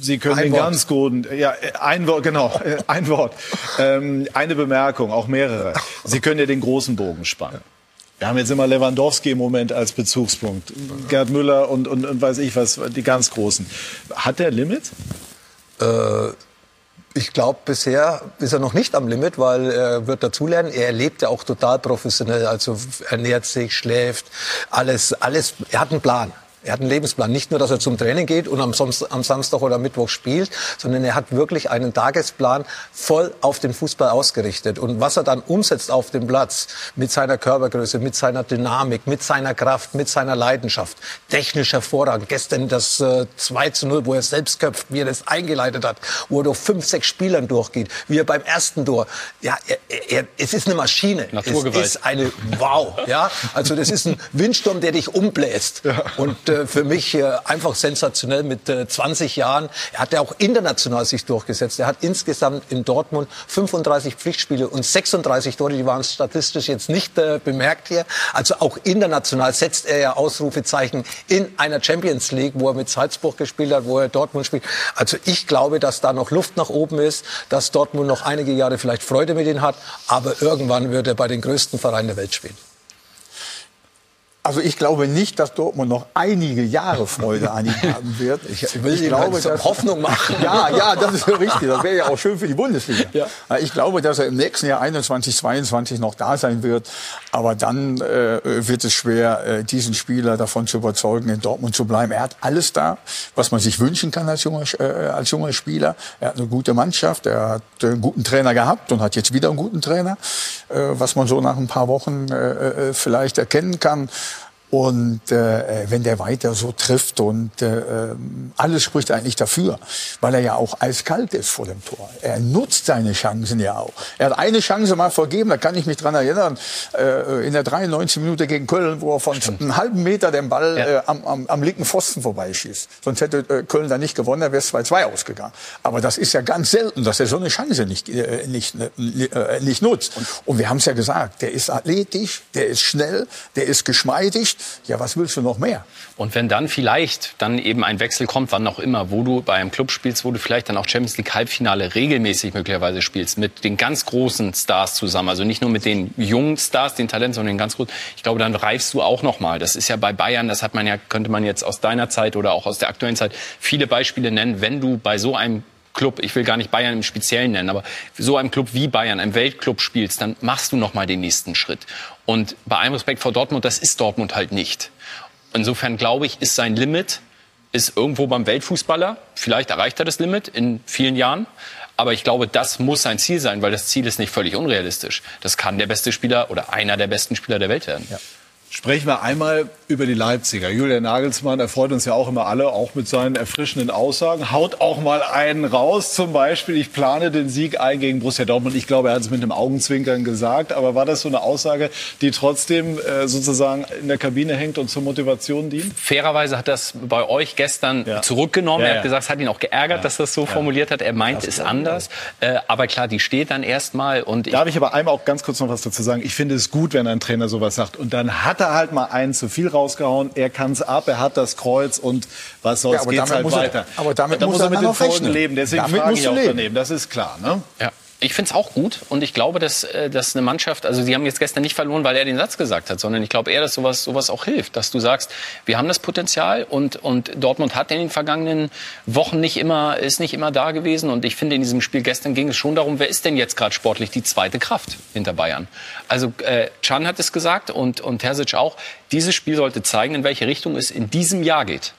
Sie können Ein den Wort. ganz guten, ja, äh, ein Wort, genau, äh, ein Wort. Ähm, eine Bemerkung, auch mehrere. Sie können ja den großen Bogen spannen. Wir haben jetzt immer Lewandowski im Moment als Bezugspunkt. Gerd Müller und, und, und weiß ich was, die ganz Großen. Hat der Limit? Äh, ich glaube, bisher ist er noch nicht am Limit, weil er wird dazulernen. Er lebt ja auch total professionell, also ernährt sich, schläft, alles, alles. Er hat einen Plan. Er hat einen Lebensplan. Nicht nur, dass er zum Training geht und am, am Samstag oder Mittwoch spielt, sondern er hat wirklich einen Tagesplan voll auf den Fußball ausgerichtet. Und was er dann umsetzt auf dem Platz mit seiner Körpergröße, mit seiner Dynamik, mit seiner Kraft, mit seiner Leidenschaft, technisch hervorragend. Gestern das äh, 2 zu 0, wo er selbst köpft, wie er das eingeleitet hat, wo er durch fünf, sechs Spielern durchgeht, wie er beim ersten Tor. Ja, er, er, es ist eine Maschine. Naturgewalt. Es ist eine Wow. Ja, also das ist ein Windsturm, der dich umbläst. Und äh, äh, für mich äh, einfach sensationell mit 20 Jahren. Er hat ja auch international sich durchgesetzt. Er hat insgesamt in Dortmund 35 Pflichtspiele und 36 Tore. Die waren statistisch jetzt nicht bemerkt hier. Also auch international setzt er ja Ausrufezeichen in einer Champions League, wo er mit Salzburg gespielt hat, wo er Dortmund spielt. Also ich glaube, dass da noch Luft nach oben ist, dass Dortmund noch einige Jahre vielleicht Freude mit ihm hat, aber irgendwann wird er bei den größten Vereinen der Welt spielen. Also ich glaube nicht, dass Dortmund noch einige Jahre Freude an ihm haben wird. Ich will ich glaube, halt dass, Hoffnung machen. Ja, ja, das ist richtig. Das wäre ja auch schön für die Bundesliga. Ja. Ich glaube, dass er im nächsten Jahr 21, 22 noch da sein wird. Aber dann äh, wird es schwer, äh, diesen Spieler davon zu überzeugen, in Dortmund zu bleiben. Er hat alles da, was man sich wünschen kann als junger, äh, als junger Spieler. Er hat eine gute Mannschaft. Er hat einen guten Trainer gehabt und hat jetzt wieder einen guten Trainer, äh, was man so nach ein paar Wochen äh, äh vielleicht erkennen kann. Und äh, wenn der weiter so trifft und äh, ähm, alles spricht eigentlich dafür, weil er ja auch eiskalt ist vor dem Tor. Er nutzt seine Chancen ja auch. Er hat eine Chance mal vergeben, da kann ich mich dran erinnern, äh, in der 93 Minute gegen Köln, wo er von Stimmt. einem halben Meter den Ball ja. äh, am, am, am linken Pfosten vorbeischießt. Sonst hätte äh, Köln da nicht gewonnen, da wäre es 2-2 ausgegangen. Aber das ist ja ganz selten, dass er so eine Chance nicht, äh, nicht, äh, nicht nutzt. Und, und wir haben es ja gesagt, der ist athletisch, der ist schnell, der ist geschmeidig ja, was willst du noch mehr? Und wenn dann vielleicht dann eben ein Wechsel kommt, wann auch immer, wo du bei einem Club spielst, wo du vielleicht dann auch Champions League Halbfinale regelmäßig möglicherweise spielst, mit den ganz großen Stars zusammen, also nicht nur mit den jungen Stars, den Talenten, sondern den ganz großen, ich glaube, dann reifst du auch noch mal. Das ist ja bei Bayern, das hat man ja, könnte man jetzt aus deiner Zeit oder auch aus der aktuellen Zeit viele Beispiele nennen, wenn du bei so einem Club, ich will gar nicht Bayern im Speziellen nennen, aber so einem Club wie Bayern, einem Weltclub spielst, dann machst du noch mal den nächsten Schritt. Und bei allem Respekt vor Dortmund, das ist Dortmund halt nicht. Insofern glaube ich, ist sein Limit ist irgendwo beim Weltfußballer. Vielleicht erreicht er das Limit in vielen Jahren. Aber ich glaube, das muss sein Ziel sein, weil das Ziel ist nicht völlig unrealistisch. Das kann der beste Spieler oder einer der besten Spieler der Welt werden. Ja. Sprechen wir einmal über die Leipziger. Julian Nagelsmann erfreut uns ja auch immer alle, auch mit seinen erfrischenden Aussagen. Haut auch mal einen raus, zum Beispiel, ich plane den Sieg ein gegen Borussia Dortmund. Ich glaube, er hat es mit einem Augenzwinkern gesagt. Aber war das so eine Aussage, die trotzdem äh, sozusagen in der Kabine hängt und zur Motivation dient? Fairerweise hat das bei euch gestern ja. zurückgenommen. Ja, ja. Er hat gesagt, es hat ihn auch geärgert, dass das so formuliert hat. Er meint es anders. Äh, aber klar, die steht dann erstmal. Und Darf ich aber einmal auch ganz kurz noch was dazu sagen? Ich finde es gut, wenn ein Trainer sowas sagt. Und dann hat er halt mal einen zu viel rausgehauen. Er kann es ab, er hat das Kreuz und was soll's, ja, geht's halt weiter. Er, aber damit muss er, mit den Folgen leben. Deswegen damit frage ich auch leben. daneben. Das ist klar. Ne? Ja. Ich finde es auch gut und ich glaube, dass, äh, dass eine Mannschaft, also sie haben jetzt gestern nicht verloren, weil er den Satz gesagt hat, sondern ich glaube eher, dass sowas, sowas auch hilft, dass du sagst, wir haben das Potenzial und, und Dortmund hat in den vergangenen Wochen nicht immer, ist nicht immer da gewesen und ich finde, in diesem Spiel gestern ging es schon darum, wer ist denn jetzt gerade sportlich die zweite Kraft hinter Bayern? Also äh, Can hat es gesagt und, und Terzic auch, dieses Spiel sollte zeigen, in welche Richtung es in diesem Jahr geht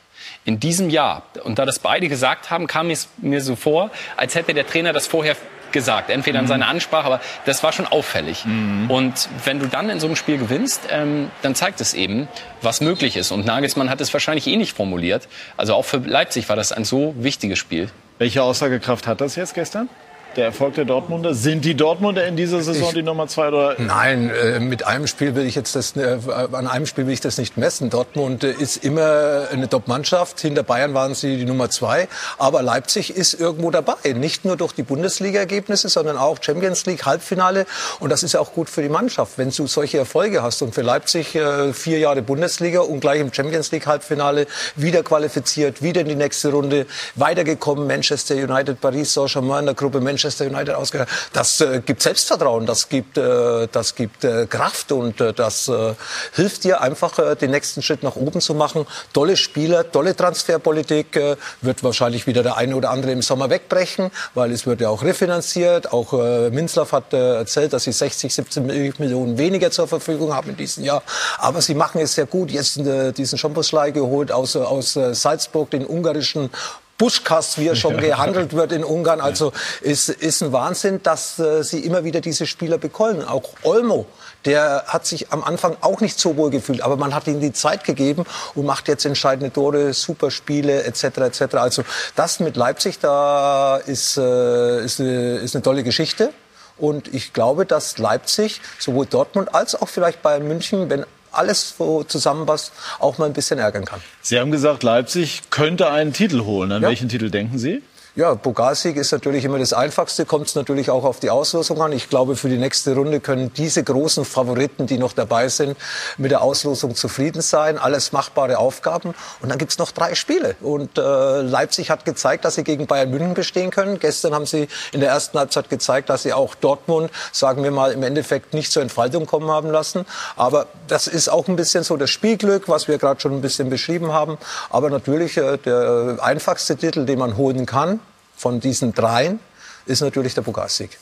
in diesem Jahr, und da das beide gesagt haben, kam es mir so vor, als hätte der Trainer das vorher gesagt, entweder in mhm. seiner Ansprache, aber das war schon auffällig. Mhm. Und wenn du dann in so einem Spiel gewinnst, ähm, dann zeigt es eben, was möglich ist. Und Nagelsmann hat es wahrscheinlich eh nicht formuliert. Also auch für Leipzig war das ein so wichtiges Spiel. Welche Aussagekraft hat das jetzt gestern? Der Erfolg der Dortmunder? Sind die Dortmunder in dieser Saison ich, die Nummer zwei? Oder? Nein, äh, mit einem Spiel will ich jetzt das, äh, an einem Spiel will ich das nicht messen. Dortmund äh, ist immer eine Top-Mannschaft. Hinter Bayern waren sie die Nummer zwei. Aber Leipzig ist irgendwo dabei. Nicht nur durch die Bundesliga-Ergebnisse, sondern auch Champions League, Halbfinale. Und das ist ja auch gut für die Mannschaft, wenn du solche Erfolge hast. Und für Leipzig äh, vier Jahre Bundesliga und gleich im Champions League-Halbfinale wieder qualifiziert, wieder in die nächste Runde, weitergekommen. Manchester United, Paris Saint-Germain in der Gruppe Manchester Manchester United ausgegangen. Das äh, gibt Selbstvertrauen, das gibt, äh, das gibt äh, Kraft und äh, das äh, hilft dir einfach, äh, den nächsten Schritt nach oben zu machen. Tolle Spieler, tolle Transferpolitik. Wird wahrscheinlich wieder der eine oder andere im Sommer wegbrechen, weil es wird ja auch refinanziert. Auch Minzlaff hat äh, erzählt, dass sie 60, 17 Millionen weniger zur Verfügung haben in diesem Jahr. Aber sie machen es sehr gut. Jetzt diesen Champosschlei geholt aus, aus Salzburg, den ungarischen Buschkass, wie er schon gehandelt wird in Ungarn. Also ist, ist ein Wahnsinn, dass äh, sie immer wieder diese Spieler bekommen. Auch Olmo, der hat sich am Anfang auch nicht so wohl gefühlt, aber man hat ihm die Zeit gegeben und macht jetzt entscheidende Tore, Superspiele etc. etc. Also das mit Leipzig, da ist, äh, ist, eine, ist eine tolle Geschichte. Und ich glaube, dass Leipzig, sowohl Dortmund als auch vielleicht Bayern München, wenn alles, wo zusammenpasst, auch mal ein bisschen ärgern kann. Sie haben gesagt, Leipzig könnte einen Titel holen. An ja. welchen Titel denken Sie? Ja, Pokalsieg ist natürlich immer das Einfachste, kommt es natürlich auch auf die Auslosung an. Ich glaube, für die nächste Runde können diese großen Favoriten, die noch dabei sind, mit der Auslosung zufrieden sein. Alles machbare Aufgaben. Und dann gibt's noch drei Spiele. Und äh, Leipzig hat gezeigt, dass sie gegen Bayern München bestehen können. Gestern haben sie in der ersten Halbzeit gezeigt, dass sie auch Dortmund, sagen wir mal, im Endeffekt nicht zur Entfaltung kommen haben lassen. Aber das ist auch ein bisschen so das Spielglück, was wir gerade schon ein bisschen beschrieben haben. Aber natürlich äh, der einfachste Titel, den man holen kann, von diesen dreien ist natürlich der Pokalsieg.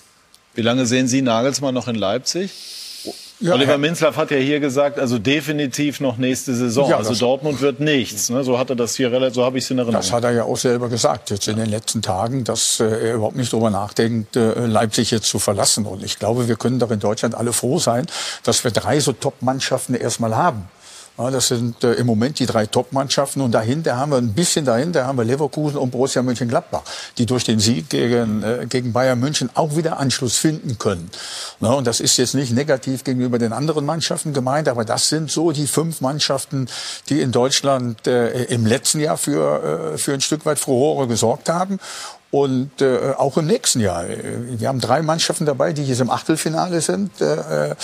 Wie lange sehen Sie Nagelsmann noch in Leipzig? Ja, Oliver Minzlaff hat ja hier gesagt, also definitiv noch nächste Saison. Ja, also Dortmund wird nichts. Ne? So hat er das hier relativ, so habe ich es in Erinnerung. Das hat er ja auch selber gesagt jetzt in den letzten Tagen, dass äh, er überhaupt nicht darüber nachdenkt, äh, Leipzig jetzt zu verlassen. Und ich glaube, wir können doch in Deutschland alle froh sein, dass wir drei so Top-Mannschaften erstmal haben. Ja, das sind äh, im Moment die drei Top-Mannschaften. Und dahinter haben wir ein bisschen dahinter haben wir Leverkusen und Borussia Mönchengladbach, die durch den Sieg gegen, äh, gegen Bayern München auch wieder Anschluss finden können. Ja, und das ist jetzt nicht negativ gegenüber den anderen Mannschaften gemeint, aber das sind so die fünf Mannschaften, die in Deutschland äh, im letzten Jahr für, äh, für ein Stück weit Furore gesorgt haben. Und äh, auch im nächsten Jahr. Wir haben drei Mannschaften dabei, die jetzt im Achtelfinale sind äh,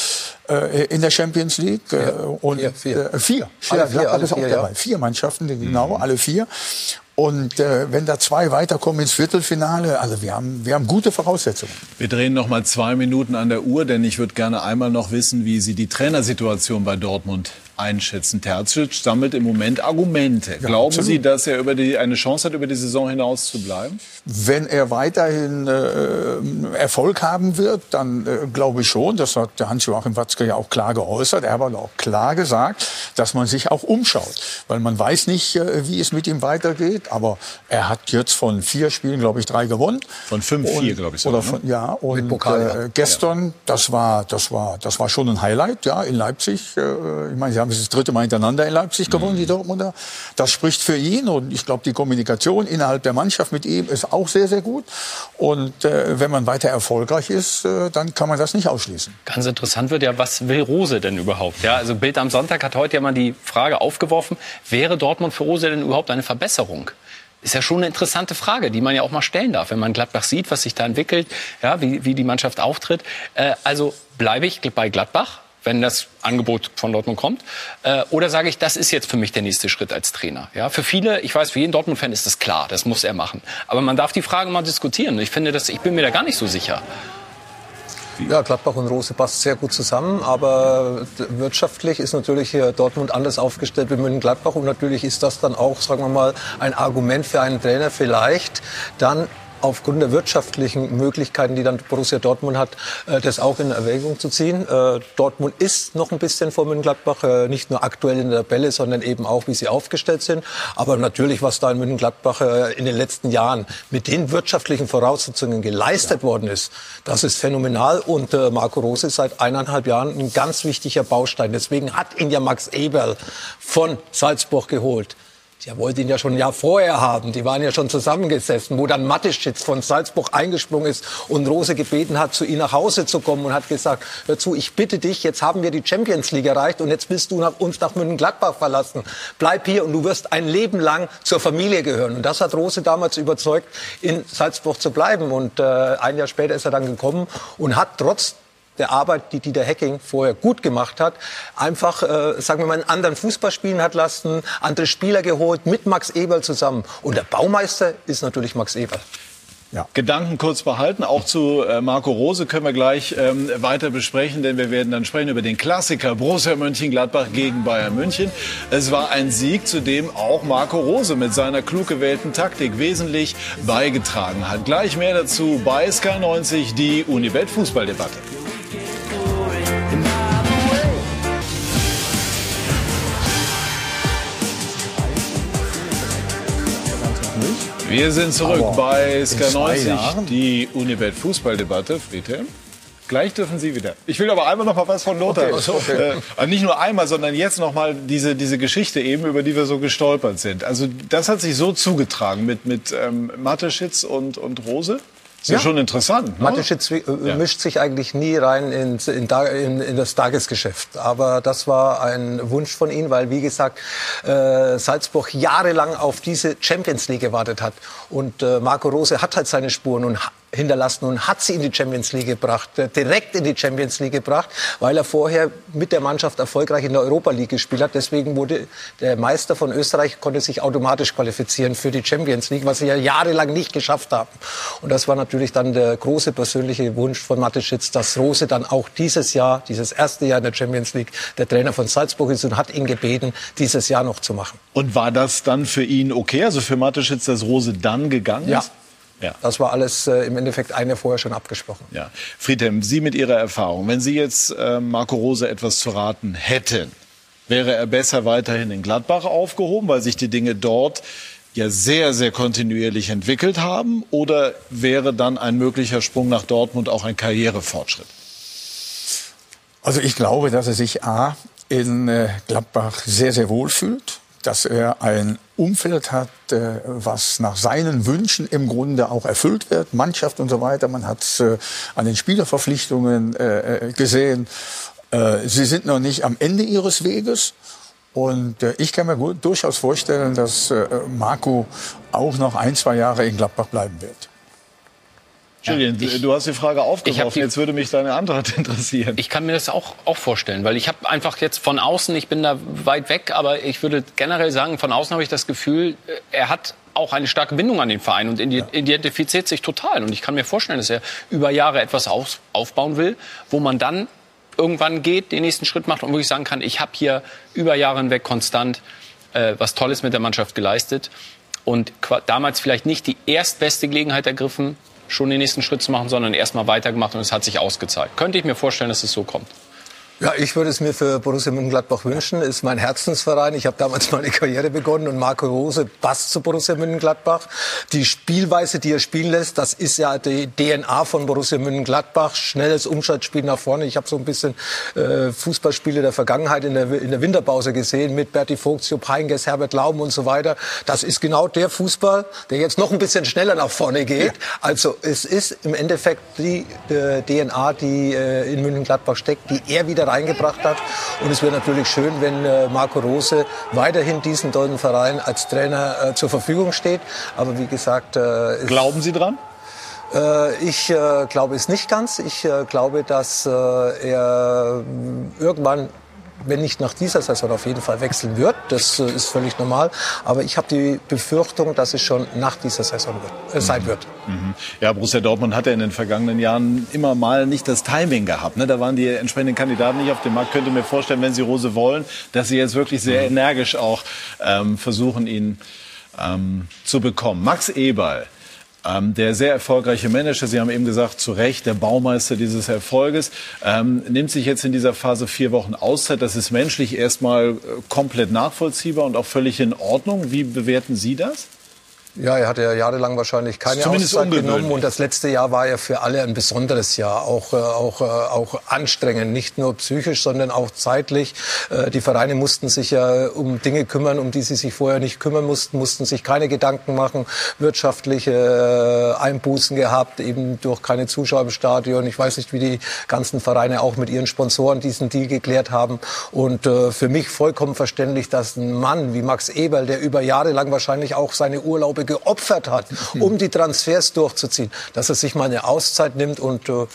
äh, in der Champions League. Äh, und vier. Vier. Äh, vier. Alle vier, alle vier, dabei. Ja. Vier Mannschaften, genau, mhm. alle vier. Und äh, wenn da zwei weiterkommen ins Viertelfinale, also wir haben, wir haben gute Voraussetzungen. Wir drehen noch mal zwei Minuten an der Uhr, denn ich würde gerne einmal noch wissen, wie Sie die Trainersituation bei Dortmund einschätzen. Terzic sammelt im Moment Argumente. Ja, Glauben absolut. Sie, dass er über die, eine Chance hat, über die Saison hinaus zu bleiben? Wenn er weiterhin äh, Erfolg haben wird, dann äh, glaube ich schon. Das hat der Hans-Joachim Watzke ja auch klar geäußert. Er hat aber auch klar gesagt, dass man sich auch umschaut. Weil man weiß nicht, äh, wie es mit ihm weitergeht. Aber er hat jetzt von vier Spielen, glaube ich, drei gewonnen. Von fünf, und, vier, glaube ich. So, oder von, ne? Ja, und Pokal, ja. Äh, gestern, das war, das, war, das war schon ein Highlight ja, in Leipzig. Äh, ich meine, Sie haben haben sie das dritte Mal hintereinander in Leipzig gewonnen, mhm. die Dortmunder. Das spricht für ihn und ich glaube, die Kommunikation innerhalb der Mannschaft mit ihm ist auch sehr, sehr gut. Und äh, wenn man weiter erfolgreich ist, äh, dann kann man das nicht ausschließen. Ganz interessant wird ja, was will Rose denn überhaupt? Ja, also Bild am Sonntag hat heute ja mal die Frage aufgeworfen, wäre Dortmund für Rose denn überhaupt eine Verbesserung? ist ja schon eine interessante Frage, die man ja auch mal stellen darf, wenn man Gladbach sieht, was sich da entwickelt, ja, wie, wie die Mannschaft auftritt. Äh, also bleibe ich bei Gladbach, wenn das Angebot von Dortmund kommt? Äh, oder sage ich, das ist jetzt für mich der nächste Schritt als Trainer? Ja, für viele, ich weiß, für jeden Dortmund-Fan ist das klar, das muss er machen. Aber man darf die Frage mal diskutieren. Ich finde, das, ich bin mir da gar nicht so sicher. Ja, Gladbach und Rose passt sehr gut zusammen, aber wirtschaftlich ist natürlich Dortmund anders aufgestellt wie München-Gladbach und natürlich ist das dann auch, sagen wir mal, ein Argument für einen Trainer vielleicht, dann aufgrund der wirtschaftlichen Möglichkeiten, die dann Borussia Dortmund hat, äh, das auch in Erwägung zu ziehen. Äh, Dortmund ist noch ein bisschen vor Mönchengladbach, äh, nicht nur aktuell in der Tabelle, sondern eben auch, wie sie aufgestellt sind. Aber natürlich, was da in Mönchengladbach in den letzten Jahren mit den wirtschaftlichen Voraussetzungen geleistet ja. worden ist, das ist phänomenal. Und Marco Rose ist seit eineinhalb Jahren ein ganz wichtiger Baustein. Deswegen hat ihn ja Max Eberl von Salzburg geholt. Der wollte ihn ja schon ein Jahr vorher haben. Die waren ja schon zusammengesessen, wo dann Mattischitz von Salzburg eingesprungen ist und Rose gebeten hat, zu ihm nach Hause zu kommen und hat gesagt, hör zu, ich bitte dich, jetzt haben wir die Champions League erreicht und jetzt willst du nach, uns nach München-Gladbach verlassen. Bleib hier und du wirst ein Leben lang zur Familie gehören. Und das hat Rose damals überzeugt, in Salzburg zu bleiben. Und äh, ein Jahr später ist er dann gekommen und hat trotz der Arbeit, die Dieter Hecking vorher gut gemacht hat, einfach, äh, sagen wir mal, einen anderen Fußball spielen hat lassen, andere Spieler geholt, mit Max Eberl zusammen. Und der Baumeister ist natürlich Max Eberl. Ja. Gedanken kurz behalten. Auch zu äh, Marco Rose können wir gleich ähm, weiter besprechen, denn wir werden dann sprechen über den Klassiker Borussia Mönchengladbach gegen Bayern München. Es war ein Sieg, zu dem auch Marco Rose mit seiner klug gewählten Taktik wesentlich beigetragen hat. Gleich mehr dazu bei Sky 90, die Unibet Fußballdebatte. Wir sind zurück Aber bei SK90, die Unibet Fußballdebatte. Friedhelm. Gleich dürfen Sie wieder. Ich will aber einmal noch mal was von Lothar. Okay, okay. Äh, nicht nur einmal, sondern jetzt noch mal diese, diese Geschichte eben, über die wir so gestolpert sind. Also das hat sich so zugetragen mit, mit ähm, Mateschitz und, und Rose? Ist ja, ja schon interessant. Ne? Mateschitz äh, ja. mischt sich eigentlich nie rein in, in, in, in, das Tagesgeschäft. Aber das war ein Wunsch von ihm, weil, wie gesagt, äh, Salzburg jahrelang auf diese Champions League gewartet hat. Und äh, Marco Rose hat halt seine Spuren und hinterlassen und hat sie in die Champions League gebracht, äh, direkt in die Champions League gebracht, weil er vorher mit der Mannschaft erfolgreich in der Europa League gespielt hat. Deswegen wurde der Meister von Österreich konnte sich automatisch qualifizieren für die Champions League, was sie ja jahrelang nicht geschafft haben. Und das war natürlich dann der große persönliche Wunsch von Mateschitz, dass Rose dann auch dieses Jahr, dieses erste Jahr in der Champions League, der Trainer von Salzburg ist und hat ihn gebeten, dieses Jahr noch zu machen. Und war das dann für ihn okay, also für Mateschitz, dass Rose dann gegangen ja. Ja. Das war alles äh, im Endeffekt ein Jahr vorher schon abgesprochen. Ja. Friedhelm, Sie mit Ihrer Erfahrung, wenn Sie jetzt äh, Marco Rose etwas zu raten hätten, wäre er besser weiterhin in Gladbach aufgehoben, weil sich die Dinge dort ja sehr, sehr kontinuierlich entwickelt haben? Oder wäre dann ein möglicher Sprung nach Dortmund auch ein Karrierefortschritt? Also ich glaube, dass er sich A in äh, Gladbach sehr, sehr wohl fühlt dass er ein Umfeld hat, äh, was nach seinen Wünschen im Grunde auch erfüllt wird, Mannschaft und so weiter. Man hat es äh, an den Spielerverpflichtungen äh, gesehen. Sie sind noch nicht am Ende ihres Weges. Und ich kann mir durchaus vorstellen, dass Marco auch noch ein, zwei Jahre in Gladbach bleiben wird. Julian, ich, du hast die Frage aufgeworfen. Die, jetzt würde mich deine Antwort interessieren. Ich kann mir das auch, auch vorstellen, weil ich habe einfach jetzt von außen, ich bin da weit weg, aber ich würde generell sagen, von außen habe ich das Gefühl, er hat auch eine starke Bindung an den Verein und identifiziert sich total. Und ich kann mir vorstellen, dass er über Jahre etwas auf, aufbauen will, wo man dann irgendwann geht, den nächsten Schritt macht und wirklich sagen kann, ich habe hier über Jahre hinweg konstant äh, was Tolles mit der Mannschaft geleistet und damals vielleicht nicht die erstbeste Gelegenheit ergriffen, schon den nächsten Schritt zu machen, sondern erstmal weitergemacht und es hat sich ausgezeigt. Könnte ich mir vorstellen, dass es so kommt. Ja, ich würde es mir für Borussia Mönchengladbach wünschen. Ist mein Herzensverein. Ich habe damals meine Karriere begonnen und Marco Rose passt zu Borussia Mönchengladbach. Die Spielweise, die er spielen lässt, das ist ja die DNA von Borussia Mönchengladbach. Schnelles Umschaltspiel nach vorne. Ich habe so ein bisschen äh, Fußballspiele der Vergangenheit in der, in der Winterpause gesehen mit Berti Vogt, Heynckes, Herbert Lauben und so weiter. Das ist genau der Fußball, der jetzt noch ein bisschen schneller nach vorne geht. Also es ist im Endeffekt die äh, DNA, die äh, in Mönchengladbach steckt, die er wieder reingebracht hat. Und es wäre natürlich schön, wenn äh, Marco Rose weiterhin diesen tollen Verein als Trainer äh, zur Verfügung steht. Aber wie gesagt, äh, glauben Sie dran? Ich glaube es nicht ganz. Ich glaube, dass er irgendwann wenn nicht nach dieser Saison auf jeden Fall wechseln wird. Das äh, ist völlig normal. Aber ich habe die Befürchtung, dass es schon nach dieser Saison wird, äh, sein wird. Mhm. Ja, Borussia Dortmund hatte in den vergangenen Jahren immer mal nicht das Timing gehabt. Ne? Da waren die entsprechenden Kandidaten nicht auf dem Markt. Könnte mir vorstellen, wenn sie Rose wollen, dass sie jetzt wirklich sehr mhm. energisch auch ähm, versuchen, ihn ähm, zu bekommen. Max Eberl ähm, der sehr erfolgreiche Manager, Sie haben eben gesagt, zu Recht der Baumeister dieses Erfolges, ähm, nimmt sich jetzt in dieser Phase vier Wochen Auszeit. Das ist menschlich erstmal äh, komplett nachvollziehbar und auch völlig in Ordnung. Wie bewerten Sie das? Ja, er hat ja jahrelang wahrscheinlich keine Zumindest Auszeit genommen und das letzte Jahr war ja für alle ein besonderes Jahr, auch äh, auch äh, auch anstrengend, nicht nur psychisch, sondern auch zeitlich. Äh, die Vereine mussten sich ja um Dinge kümmern, um die sie sich vorher nicht kümmern mussten, mussten sich keine Gedanken machen, wirtschaftliche Einbußen gehabt, eben durch keine Zuschauer im Stadion. Ich weiß nicht, wie die ganzen Vereine auch mit ihren Sponsoren diesen Deal geklärt haben und für mich vollkommen verständlich, dass ein Mann wie Max Eberl, der über Jahre lang wahrscheinlich auch seine Urlaube geopfert hat, um die Transfers durchzuziehen, dass er sich mal eine Auszeit nimmt und äh,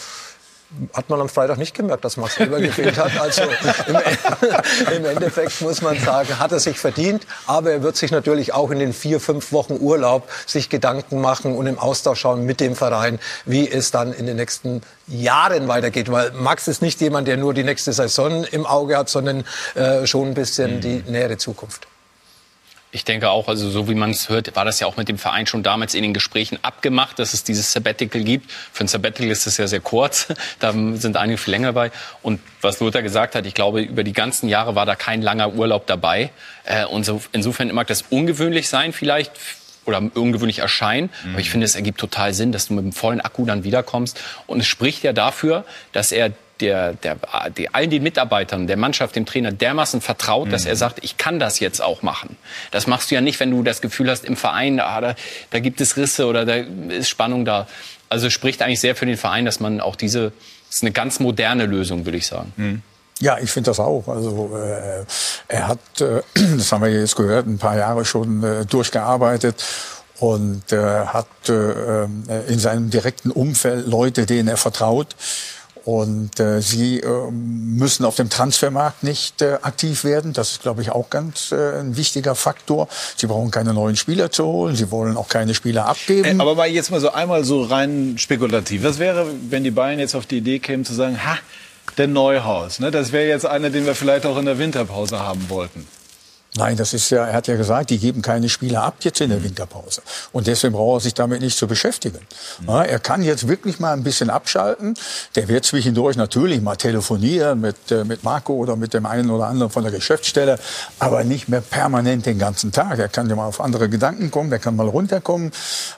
hat man am Freitag nicht gemerkt, dass Max Weber gefehlt hat. Also im, im, Endeffekt muss man sagen, hat er sich verdient. Aber er wird sich natürlich auch in den vier, fünf Wochen Urlaub sich Gedanken machen und im Austausch schauen mit dem Verein, wie es dann in den nächsten Jahren weitergeht. Weil Max ist nicht jemand, der nur die nächste Saison im Auge hat, sondern äh, schon ein bisschen die nähere Zukunft. Ich denke auch, also so wie man es hört, war das ja auch mit dem Verein schon damals in den Gesprächen abgemacht, dass es dieses Sabbatical gibt. Für ein Sabbatical ist es ja sehr kurz, da sind einige viel länger bei. Und was Lothar gesagt hat, ich glaube, über die ganzen Jahre war da kein langer Urlaub dabei. Äh, und so, insofern mag das ungewöhnlich sein vielleicht oder ungewöhnlich erscheinen. Mhm. Aber ich finde, es ergibt total Sinn, dass du mit einem vollen Akku dann wiederkommst. Und es spricht ja dafür, dass er der, der, die, allen den Mitarbeitern, der Mannschaft, dem Trainer dermaßen vertraut, mhm. dass er sagt, ich kann das jetzt auch machen. Das machst du ja nicht, wenn du das Gefühl hast, im Verein, ah, da, da gibt es Risse oder da ist Spannung da. Also spricht eigentlich sehr für den Verein, dass man auch diese, das ist eine ganz moderne Lösung, würde ich sagen. Mhm. Ja, ich finde das auch. Also äh, er hat, äh, das haben wir jetzt gehört, ein paar Jahre schon äh, durchgearbeitet und äh, hat äh, in seinem direkten Umfeld Leute, denen er vertraut. Und äh, sie äh, müssen auf dem Transfermarkt nicht äh, aktiv werden. Das ist, glaube ich, auch ganz äh, ein wichtiger Faktor. Sie brauchen keine neuen Spieler zu holen. Sie wollen auch keine Spieler abgeben. Äh, aber mal jetzt mal so einmal so rein spekulativ. Was wäre, wenn die Bayern jetzt auf die Idee kämen zu sagen, ha, der Neuhaus, ne? das wäre jetzt einer, den wir vielleicht auch in der Winterpause haben wollten. Nein, das ist ja, er hat ja gesagt, die geben keine Spieler ab jetzt in der Winterpause. Und deswegen braucht er sich damit nicht zu beschäftigen. Ja, er kann jetzt wirklich mal ein bisschen abschalten. Der wird zwischendurch natürlich mal telefonieren mit, äh, mit Marco oder mit dem einen oder anderen von der Geschäftsstelle, aber nicht mehr permanent den ganzen Tag. Er kann ja mal auf andere Gedanken kommen, der kann mal runterkommen.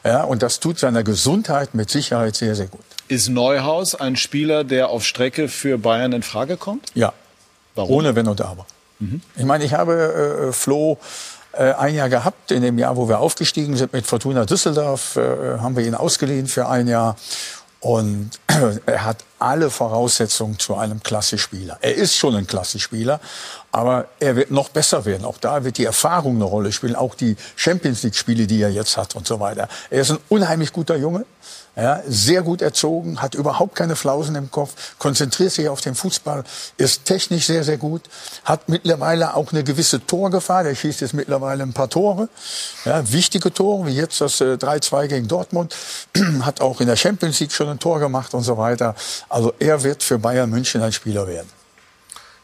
Ja, und das tut seiner Gesundheit mit Sicherheit sehr, sehr gut. Ist Neuhaus ein Spieler, der auf Strecke für Bayern in Frage kommt? Ja. Warum? Ohne Wenn und Aber. Mhm. Ich meine, ich habe äh, Flo äh, ein Jahr gehabt, in dem Jahr, wo wir aufgestiegen sind mit Fortuna Düsseldorf, äh, haben wir ihn ausgeliehen für ein Jahr. Und er hat alle Voraussetzungen zu einem Klasse-Spieler. Er ist schon ein Klasse-Spieler, aber er wird noch besser werden. Auch da wird die Erfahrung eine Rolle spielen, auch die Champions League-Spiele, die er jetzt hat und so weiter. Er ist ein unheimlich guter Junge. Ja, sehr gut erzogen, hat überhaupt keine Flausen im Kopf, konzentriert sich auf den Fußball, ist technisch sehr, sehr gut, hat mittlerweile auch eine gewisse Torgefahr. Der schießt jetzt mittlerweile ein paar Tore, ja, wichtige Tore, wie jetzt das äh, 3-2 gegen Dortmund, hat auch in der Champions League schon ein Tor gemacht und so weiter. Also er wird für Bayern München ein Spieler werden.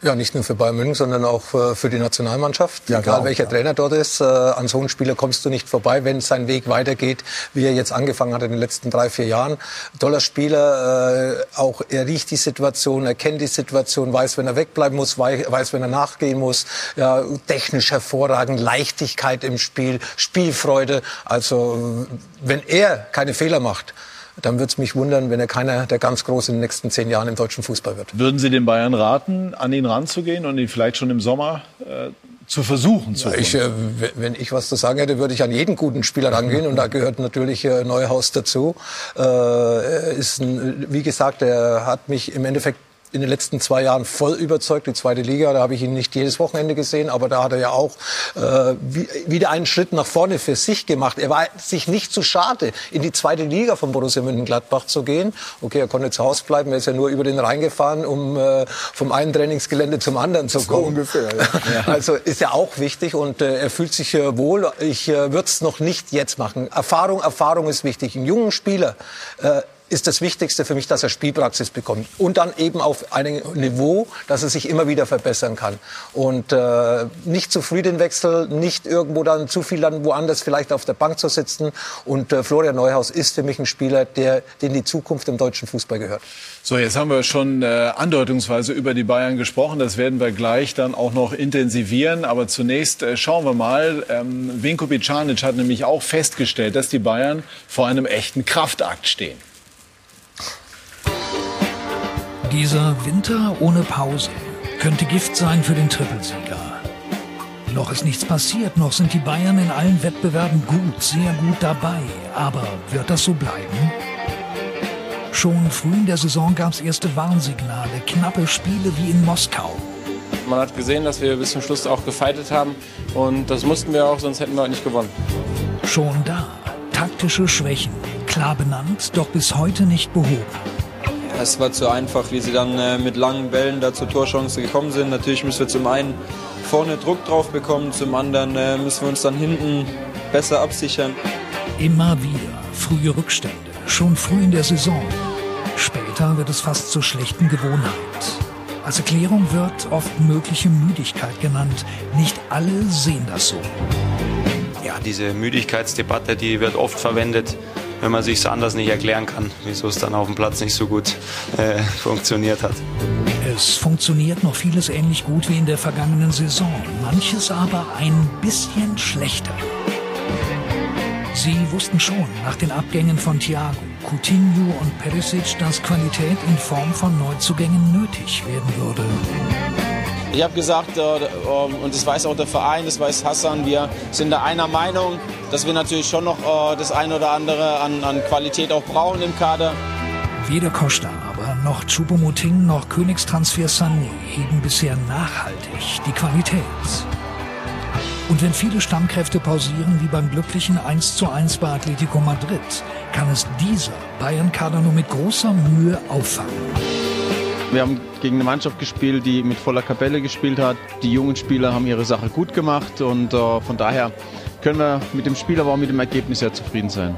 Ja, nicht nur für Bayern München, sondern auch äh, für die Nationalmannschaft. Ja, Egal genau, welcher ja. Trainer dort ist, äh, an so einem Spieler kommst du nicht vorbei, wenn sein Weg weitergeht, wie er jetzt angefangen hat in den letzten drei, vier Jahren. Toller Spieler, äh, auch er riecht die Situation, er kennt die Situation, weiß, wenn er wegbleiben muss, weiß, wenn er nachgehen muss. Ja, technisch hervorragend, Leichtigkeit im Spiel, Spielfreude. Also wenn er keine Fehler macht, dann würde es mich wundern, wenn er keiner der ganz Großen in den nächsten zehn Jahren im deutschen Fußball wird. Würden Sie den Bayern raten, an ihn ranzugehen und ihn vielleicht schon im Sommer äh, zu versuchen zu ja, ich, äh, Wenn ich was zu sagen hätte, würde ich an jeden guten Spieler rangehen und da gehört natürlich äh, Neuhaus dazu. Äh, ist ein, wie gesagt, er hat mich im Endeffekt in den letzten zwei Jahren voll überzeugt. Die zweite Liga, da habe ich ihn nicht jedes Wochenende gesehen, aber da hat er ja auch äh, wieder einen Schritt nach vorne für sich gemacht. Er war sich nicht zu schade, in die zweite Liga von Borussia Mönchengladbach zu gehen. Okay, er konnte zu Hause bleiben, er ist ja nur über den Rhein gefahren, um äh, vom einen Trainingsgelände zum anderen zu kommen. So ungefähr, ja. Also ist ja auch wichtig und äh, er fühlt sich äh, wohl. Ich äh, würde es noch nicht jetzt machen. Erfahrung, Erfahrung ist wichtig. Ein junger Spieler äh, ist das Wichtigste für mich, dass er Spielpraxis bekommt. Und dann eben auf einem Niveau, dass er sich immer wieder verbessern kann. Und äh, nicht zu früh den Wechsel, nicht irgendwo dann zu viel dann woanders vielleicht auf der Bank zu sitzen. Und äh, Florian Neuhaus ist für mich ein Spieler, der, den die Zukunft im deutschen Fußball gehört. So, jetzt haben wir schon äh, andeutungsweise über die Bayern gesprochen. Das werden wir gleich dann auch noch intensivieren. Aber zunächst äh, schauen wir mal. Ähm, Vinko Bicanic hat nämlich auch festgestellt, dass die Bayern vor einem echten Kraftakt stehen. Dieser Winter ohne Pause könnte Gift sein für den Trippelsieger. Noch ist nichts passiert, noch sind die Bayern in allen Wettbewerben gut, sehr gut dabei. Aber wird das so bleiben? Schon früh in der Saison gab es erste Warnsignale, knappe Spiele wie in Moskau. Man hat gesehen, dass wir bis zum Schluss auch gefeitet haben und das mussten wir auch, sonst hätten wir heute nicht gewonnen. Schon da, taktische Schwächen, klar benannt, doch bis heute nicht behoben. Es war zu einfach, wie sie dann äh, mit langen Bällen da zur Torchance gekommen sind. Natürlich müssen wir zum einen vorne Druck drauf bekommen, zum anderen äh, müssen wir uns dann hinten besser absichern. Immer wieder frühe Rückstände, schon früh in der Saison. Später wird es fast zur schlechten Gewohnheit. Als Erklärung wird oft mögliche Müdigkeit genannt. Nicht alle sehen das so. Ja, diese Müdigkeitsdebatte, die wird oft verwendet wenn man sich es anders nicht erklären kann, wieso es dann auf dem Platz nicht so gut äh, funktioniert hat. Es funktioniert noch vieles ähnlich gut wie in der vergangenen Saison, manches aber ein bisschen schlechter. Sie wussten schon nach den Abgängen von Thiago, Coutinho und Perisic, dass Qualität in Form von Neuzugängen nötig werden würde. Ich habe gesagt, äh, ähm, und das weiß auch der Verein, das weiß Hassan, wir sind da einer Meinung, dass wir natürlich schon noch äh, das eine oder andere an, an Qualität auch brauchen im Kader. Weder Costa, aber noch Choupo-Moting noch Königstransfer Sané heben bisher nachhaltig die Qualität. Und wenn viele Stammkräfte pausieren wie beim glücklichen 1:1 bei Atletico Madrid, kann es dieser Bayern-Kader nur mit großer Mühe auffangen. Wir haben gegen eine Mannschaft gespielt, die mit voller Kapelle gespielt hat. Die jungen Spieler haben ihre Sache gut gemacht und äh, von daher können wir mit dem Spiel, aber auch mit dem Ergebnis sehr zufrieden sein.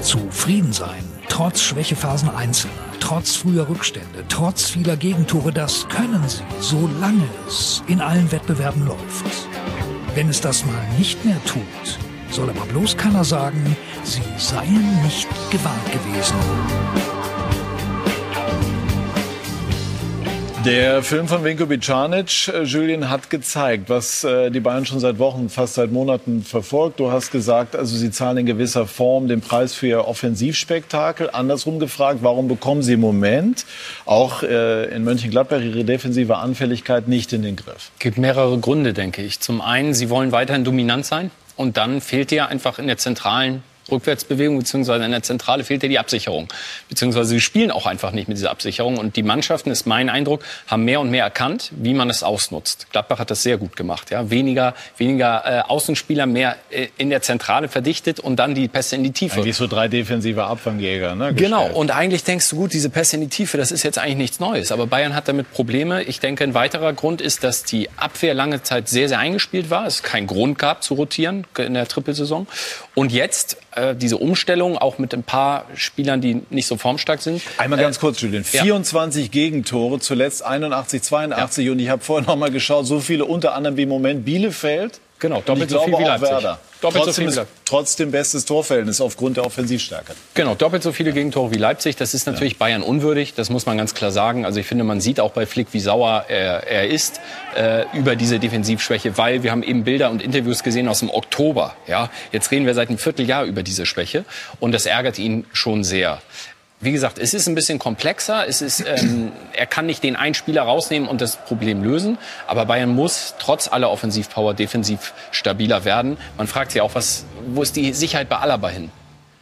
Zufrieden sein, trotz Schwächephasen Einzelner, trotz früher Rückstände, trotz vieler Gegentore, das können sie, solange es in allen Wettbewerben läuft. Wenn es das mal nicht mehr tut, soll aber bloß keiner sagen, sie seien nicht gewarnt gewesen. Der Film von Vinko Bicanic, äh, Julian, hat gezeigt, was äh, die Bayern schon seit Wochen, fast seit Monaten verfolgt. Du hast gesagt, also sie zahlen in gewisser Form den Preis für ihr Offensivspektakel. Andersrum gefragt, warum bekommen sie im Moment auch äh, in Mönchengladbach ihre defensive Anfälligkeit nicht in den Griff? Es gibt mehrere Gründe, denke ich. Zum einen, sie wollen weiterhin dominant sein. Und dann fehlt dir einfach in der zentralen Rückwärtsbewegung, beziehungsweise in der Zentrale fehlt ja die Absicherung. Beziehungsweise sie spielen auch einfach nicht mit dieser Absicherung. Und die Mannschaften, ist mein Eindruck, haben mehr und mehr erkannt, wie man es ausnutzt. Gladbach hat das sehr gut gemacht. Ja? Weniger, weniger äh, Außenspieler, mehr äh, in der Zentrale verdichtet und dann die Pässe in die Tiefe. Eigentlich so drei defensive Abfangjäger. Ne, genau. Und eigentlich denkst du, gut, diese Pässe in die Tiefe, das ist jetzt eigentlich nichts Neues. Aber Bayern hat damit Probleme. Ich denke, ein weiterer Grund ist, dass die Abwehr lange Zeit sehr, sehr eingespielt war. Es keinen Grund gab zu rotieren in der Trippelsaison. Und jetzt äh, diese Umstellung, auch mit ein paar Spielern, die nicht so formstark sind. Einmal Äh, ganz kurz, Julian. ja. 24 Gegentore, zuletzt 81, 82. Und ich habe vorhin noch mal geschaut, so viele unter anderem wie im Moment Bielefeld. Genau, doppelt so viel wie Leipzig. Werder. Doppelt so trotzdem, viel wie ist, trotzdem bestes Torverhältnis aufgrund der Offensivstärke. Genau, doppelt so viele Gegentore wie Leipzig. Das ist natürlich Bayern unwürdig, das muss man ganz klar sagen. Also ich finde, man sieht auch bei Flick, wie sauer er, er ist äh, über diese Defensivschwäche, weil wir haben eben Bilder und Interviews gesehen aus dem Oktober. Ja, Jetzt reden wir seit einem Vierteljahr über diese Schwäche und das ärgert ihn schon sehr. Wie gesagt, es ist ein bisschen komplexer. Es ist, ähm, er kann nicht den einen Spieler rausnehmen und das Problem lösen. Aber Bayern muss trotz aller Offensivpower defensiv stabiler werden. Man fragt sich auch, was, wo ist die Sicherheit bei Alaba hin?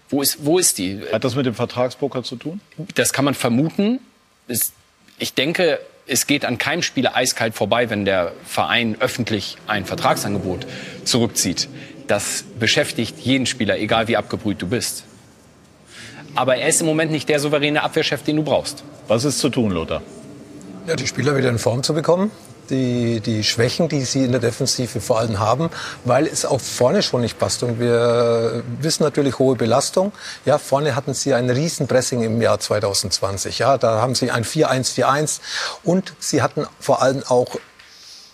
Wo ist, wo ist die? Hat das mit dem Vertragspoker zu tun? Das kann man vermuten. Es, ich denke, es geht an keinem Spieler eiskalt vorbei, wenn der Verein öffentlich ein Vertragsangebot zurückzieht. Das beschäftigt jeden Spieler, egal wie abgebrüht du bist. Aber er ist im Moment nicht der souveräne Abwehrchef, den du brauchst. Was ist zu tun, Lothar? Ja, die Spieler wieder in Form zu bekommen. Die, die Schwächen, die sie in der Defensive vor allem haben, weil es auch vorne schon nicht passt. Und wir wissen natürlich hohe Belastung. Ja, vorne hatten sie ein Riesenpressing im Jahr 2020. Ja, da haben sie ein 4-1-4-1 und sie hatten vor allem auch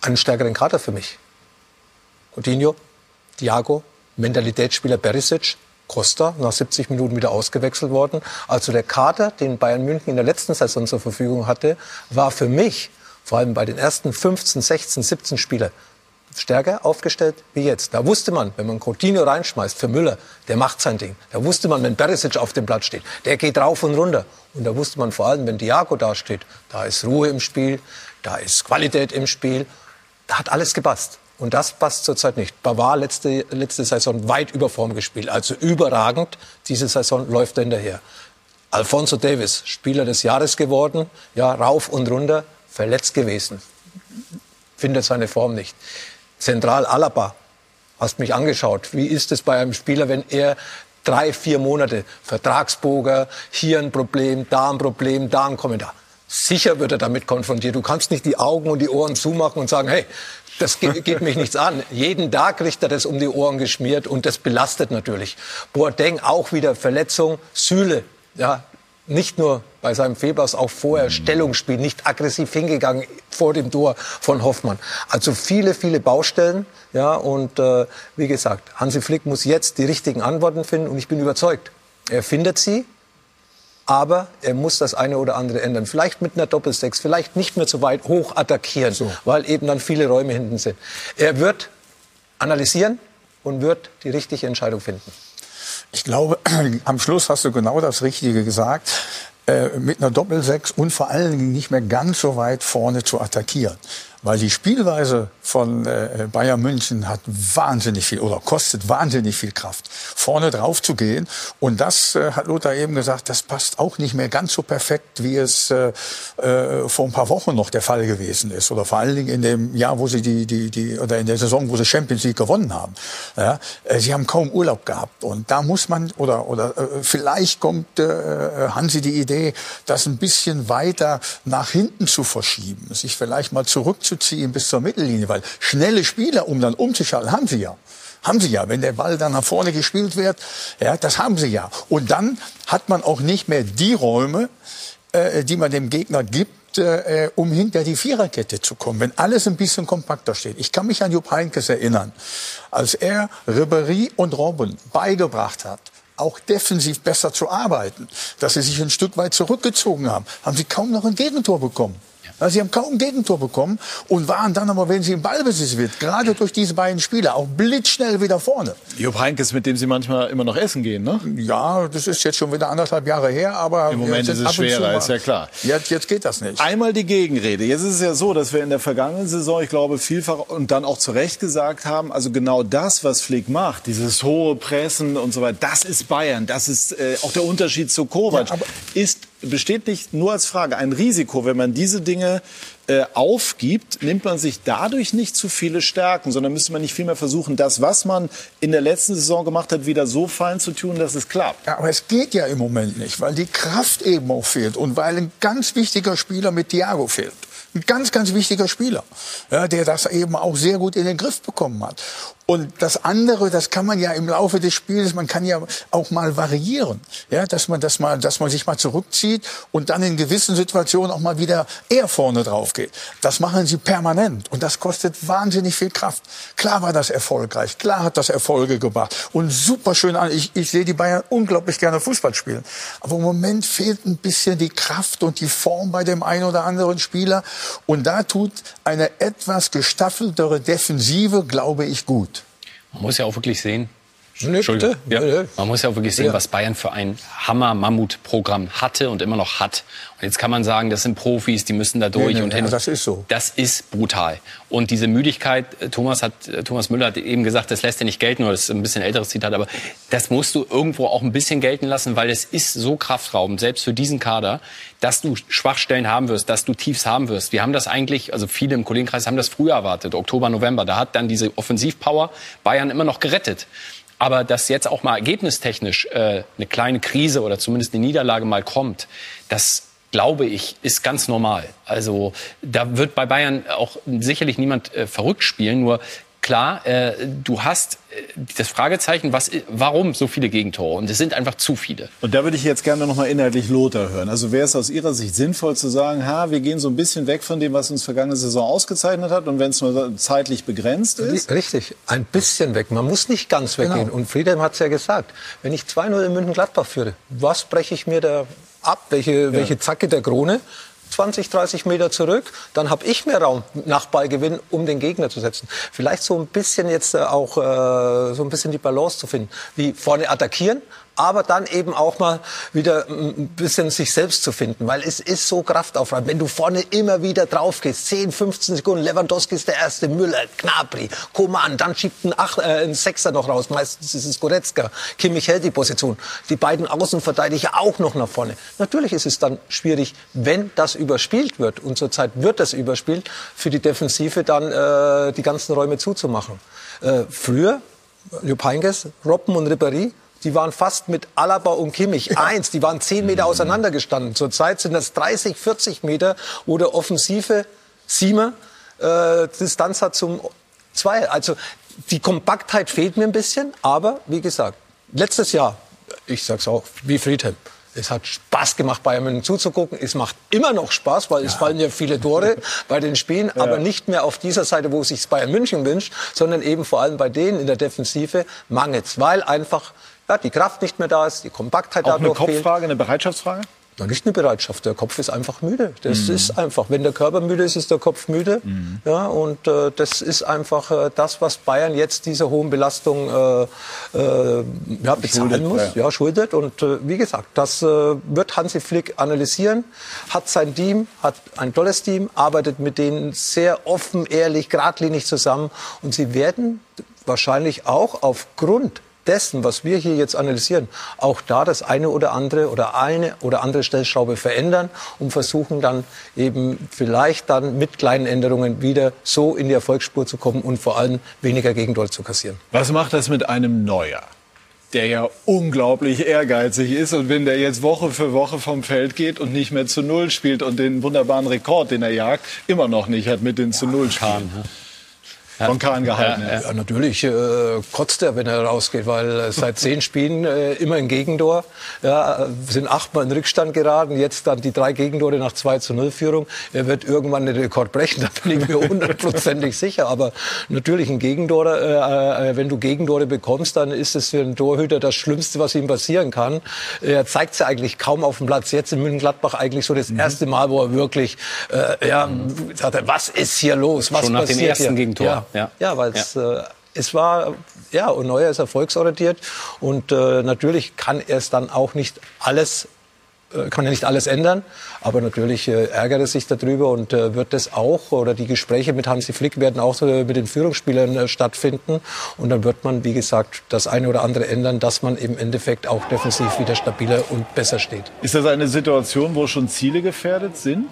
einen stärkeren Kader für mich. Coutinho, Thiago, Mentalitätsspieler Perisic, Costa nach 70 Minuten wieder ausgewechselt worden. Also der Kader, den Bayern München in der letzten Saison zur Verfügung hatte, war für mich, vor allem bei den ersten 15, 16, 17 Spielern, stärker aufgestellt wie jetzt. Da wusste man, wenn man Coutinho reinschmeißt für Müller, der macht sein Ding. Da wusste man, wenn Perisic auf dem Platz steht, der geht rauf und runter. Und da wusste man vor allem, wenn Thiago da steht, da ist Ruhe im Spiel, da ist Qualität im Spiel, da hat alles gepasst. Und das passt zurzeit nicht. Bavard letzte, letzte Saison weit über Form gespielt, also überragend. Diese Saison läuft er hinterher. Alfonso Davis, Spieler des Jahres geworden, ja, rauf und runter, verletzt gewesen. Findet seine Form nicht. Zentral Alaba, hast mich angeschaut. Wie ist es bei einem Spieler, wenn er drei, vier Monate Vertragsboger, hier ein Problem, da ein Problem, da ein Kommentar. Sicher wird er damit konfrontiert. Du kannst nicht die Augen und die Ohren zumachen und sagen, hey, das ge- geht mich nichts an. Jeden Tag kriegt er das um die Ohren geschmiert und das belastet natürlich. Boateng auch wieder Verletzung, Süle, ja, nicht nur bei seinem Fehlpass, auch vorher Stellungsspiel, nicht aggressiv hingegangen vor dem Tor von Hoffmann. Also viele, viele Baustellen. Ja, und äh, wie gesagt, Hansi Flick muss jetzt die richtigen Antworten finden und ich bin überzeugt, er findet sie. Aber er muss das eine oder andere ändern. Vielleicht mit einer Doppelsechs, vielleicht nicht mehr so weit hoch attackieren, weil eben dann viele Räume hinten sind. Er wird analysieren und wird die richtige Entscheidung finden. Ich glaube, am Schluss hast du genau das Richtige gesagt. Äh, mit einer Doppelsechs und vor allen Dingen nicht mehr ganz so weit vorne zu attackieren. Weil die Spielweise von äh, Bayern München hat wahnsinnig viel oder kostet wahnsinnig viel Kraft, vorne drauf zu gehen. Und das äh, hat Lothar eben gesagt, das passt auch nicht mehr ganz so perfekt, wie es äh, äh, vor ein paar Wochen noch der Fall gewesen ist. Oder vor allen Dingen in dem Jahr, wo sie die, die, die, oder in der Saison, wo sie Champions League gewonnen haben. Ja, äh, sie haben kaum Urlaub gehabt. Und da muss man, oder, oder äh, vielleicht kommt Hansi die Idee, das ein bisschen weiter nach hinten zu verschieben, sich vielleicht mal zurück zurückzuziehen bis zur Mittellinie, weil schnelle Spieler, um dann umzuschalten, haben sie ja. Haben sie ja, wenn der Ball dann nach vorne gespielt wird, ja, das haben sie ja. Und dann hat man auch nicht mehr die Räume, äh, die man dem Gegner gibt, äh, um hinter die Viererkette zu kommen, wenn alles ein bisschen kompakter steht. Ich kann mich an Jupp Heynckes erinnern, als er Ribéry und Robben beigebracht hat, auch defensiv besser zu arbeiten, dass sie sich ein Stück weit zurückgezogen haben, haben sie kaum noch ein Gegentor bekommen. Also sie haben kaum ein Gegentor bekommen und waren dann aber, wenn sie im Ballbesitz wird, gerade durch diese beiden Spieler, auch blitzschnell wieder vorne. Jupp Heynckes, mit dem Sie manchmal immer noch essen gehen, ne? Ja, das ist jetzt schon wieder anderthalb Jahre her, aber... Im Moment ist es schwerer, ist ja klar. Jetzt, jetzt geht das nicht. Einmal die Gegenrede. Jetzt ist es ja so, dass wir in der vergangenen Saison, ich glaube, vielfach und dann auch zu Recht gesagt haben, also genau das, was Flick macht, dieses hohe Pressen und so weiter, das ist Bayern. Das ist äh, auch der Unterschied zu Kovac. Ja, ist besteht nicht nur als Frage ein Risiko, wenn man diese Dinge äh, aufgibt, nimmt man sich dadurch nicht zu viele Stärken, sondern müsste man nicht vielmehr versuchen, das, was man in der letzten Saison gemacht hat, wieder so fein zu tun, dass es klappt. Ja, aber es geht ja im Moment nicht, weil die Kraft eben auch fehlt und weil ein ganz wichtiger Spieler mit Thiago fehlt. Ein ganz, ganz wichtiger Spieler, ja, der das eben auch sehr gut in den Griff bekommen hat. Und das andere, das kann man ja im Laufe des Spiels, man kann ja auch mal variieren, ja, dass man das mal, dass man sich mal zurückzieht und dann in gewissen Situationen auch mal wieder eher vorne drauf geht. Das machen sie permanent und das kostet wahnsinnig viel Kraft. Klar war das erfolgreich, klar hat das Erfolge gebracht und super schön an. Ich, ich sehe die Bayern unglaublich gerne Fußball spielen, aber im Moment fehlt ein bisschen die Kraft und die Form bei dem einen oder anderen Spieler und da tut eine etwas gestaffeltere Defensive, glaube ich, gut. Man muss ja auch wirklich sehen, Nee, bitte. Ja. Man muss ja auch wirklich sehen, ja. was Bayern für ein Hammer-Mammut-Programm hatte und immer noch hat. Und jetzt kann man sagen, das sind Profis, die müssen da durch. Nee, nee, und hin. das ist so. Das ist brutal. Und diese Müdigkeit, äh, Thomas, hat, äh, Thomas Müller hat eben gesagt, das lässt er nicht gelten, oder das ist ein bisschen älteres Zitat, aber das musst du irgendwo auch ein bisschen gelten lassen, weil es ist so kraftraubend, selbst für diesen Kader, dass du Schwachstellen haben wirst, dass du Tiefs haben wirst. Wir haben das eigentlich, also viele im Kollegenkreis haben das früher erwartet, Oktober, November. Da hat dann diese Offensivpower Bayern immer noch gerettet. Aber dass jetzt auch mal ergebnistechnisch äh, eine kleine Krise oder zumindest eine Niederlage mal kommt, das glaube ich, ist ganz normal. Also da wird bei Bayern auch sicherlich niemand äh, verrückt spielen. Nur klar, äh, du hast äh, das Fragezeichen, was, warum so viele Gegentore? Und es sind einfach zu viele. Und da würde ich jetzt gerne noch mal inhaltlich Lothar hören. Also wäre es aus Ihrer Sicht sinnvoll zu sagen, ha, wir gehen so ein bisschen weg von dem, was uns vergangene Saison ausgezeichnet hat und wenn es nur zeitlich begrenzt ist? Richtig, ein bisschen weg. Man muss nicht ganz weggehen. Genau. Und Friedhelm hat es ja gesagt, wenn ich 2-0 in München-Gladbach führe, was breche ich mir da ab? Welche, ja. welche Zacke der Krone? 20, 30 Meter zurück, dann habe ich mehr Raum nach Ballgewinn, um den Gegner zu setzen. Vielleicht so ein bisschen jetzt äh, auch äh, so ein bisschen die Balance zu finden, wie vorne attackieren, aber dann eben auch mal wieder ein bisschen sich selbst zu finden, weil es ist so kraftaufreibend. Wenn du vorne immer wieder drauf gehst, 10, 15 Sekunden, Lewandowski ist der erste, Müller, Gnabry, Koman, dann schiebt ein, Ach, äh, ein Sechser noch raus, meistens ist es Goretzka, Kimmich hält die Position, die beiden Außenverteidiger auch noch nach vorne. Natürlich ist es dann schwierig, wenn das überspielt wird und zurzeit wird das überspielt, für die Defensive dann äh, die ganzen Räume zuzumachen. Äh, früher, Jupp Heynckes, Robben und Ribéry, die waren fast mit Alaba und Kimmich eins. Die waren zehn Meter auseinander gestanden. Zurzeit sind das 30, 40 Meter, wo der offensive Siemer äh, Distanz hat zum zwei. Also die Kompaktheit fehlt mir ein bisschen. Aber wie gesagt, letztes Jahr, ich sag's auch, wie Friedhelm. Es hat Spaß gemacht, Bayern München zuzugucken. Es macht immer noch Spaß, weil ja. es fallen ja viele Tore bei den Spielen, ja. aber nicht mehr auf dieser Seite, wo sich Bayern München wünscht, sondern eben vor allem bei denen in der Defensive mangelt weil einfach ja, die Kraft nicht mehr da ist, die Kompaktheit Auch dadurch eine Kopffrage, fehlt. eine Bereitschaftsfrage? Na, nicht eine Bereitschaft. Der Kopf ist einfach müde. Das mhm. ist einfach. Wenn der Körper müde ist, ist der Kopf müde. Mhm. Ja, und äh, das ist einfach äh, das, was Bayern jetzt dieser hohen Belastung äh, äh, ja, bezahlen schuldet, muss, ja. ja. schuldet. Und äh, wie gesagt, das äh, wird Hansi Flick analysieren. Hat sein Team, hat ein tolles Team, arbeitet mit denen sehr offen, ehrlich, geradlinig zusammen. Und sie werden wahrscheinlich auch aufgrund dessen, was wir hier jetzt analysieren, auch da das eine oder andere oder eine oder andere Stellschraube verändern und versuchen dann eben vielleicht dann mit kleinen Änderungen wieder so in die Erfolgsspur zu kommen und vor allem weniger Gegendol zu kassieren. Was macht das mit einem Neuer? der ja unglaublich ehrgeizig ist. Und wenn der jetzt Woche für Woche vom Feld geht und nicht mehr zu Null spielt und den wunderbaren Rekord, den er jagt, immer noch nicht hat mit den zu Null Spielen von Kahn gehalten. Ja, ja. natürlich äh, kotzt er, wenn er rausgeht, weil seit zehn Spielen äh, immer ein Gegentor. Ja, sind achtmal in Rückstand geraten, jetzt dann die drei Gegentore nach 2 zu 0 Führung. Er wird irgendwann den Rekord brechen, da bin ich mir hundertprozentig sicher. Aber natürlich ein Gegentor, äh, äh, wenn du Gegentore bekommst, dann ist es für einen Torhüter das Schlimmste, was ihm passieren kann. Er zeigt es ja eigentlich kaum auf dem Platz. Jetzt in München-Gladbach eigentlich so das mhm. erste Mal, wo er wirklich, äh, ja, sagt, was ist hier los? Was Schon nach dem ersten hier? Gegentor. Ja. Ja, ja weil es ja. äh, es war, ja, und Neuer ist erfolgsorientiert und äh, natürlich kann er es dann auch nicht alles äh, kann ja nicht alles ändern, aber natürlich äh, ärgert er sich darüber und äh, wird das auch, oder die Gespräche mit Hansi Flick werden auch äh, mit den Führungsspielern äh, stattfinden und dann wird man, wie gesagt, das eine oder andere ändern, dass man im Endeffekt auch defensiv wieder stabiler und besser steht. Ist das eine Situation, wo schon Ziele gefährdet sind?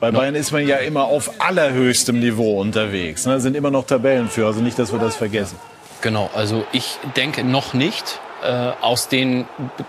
Bei Bayern ist man ja immer auf allerhöchstem Niveau unterwegs. Ne? Sind immer noch Tabellenführer, also nicht, dass wir das vergessen. Genau, also ich denke noch nicht. Äh, aus den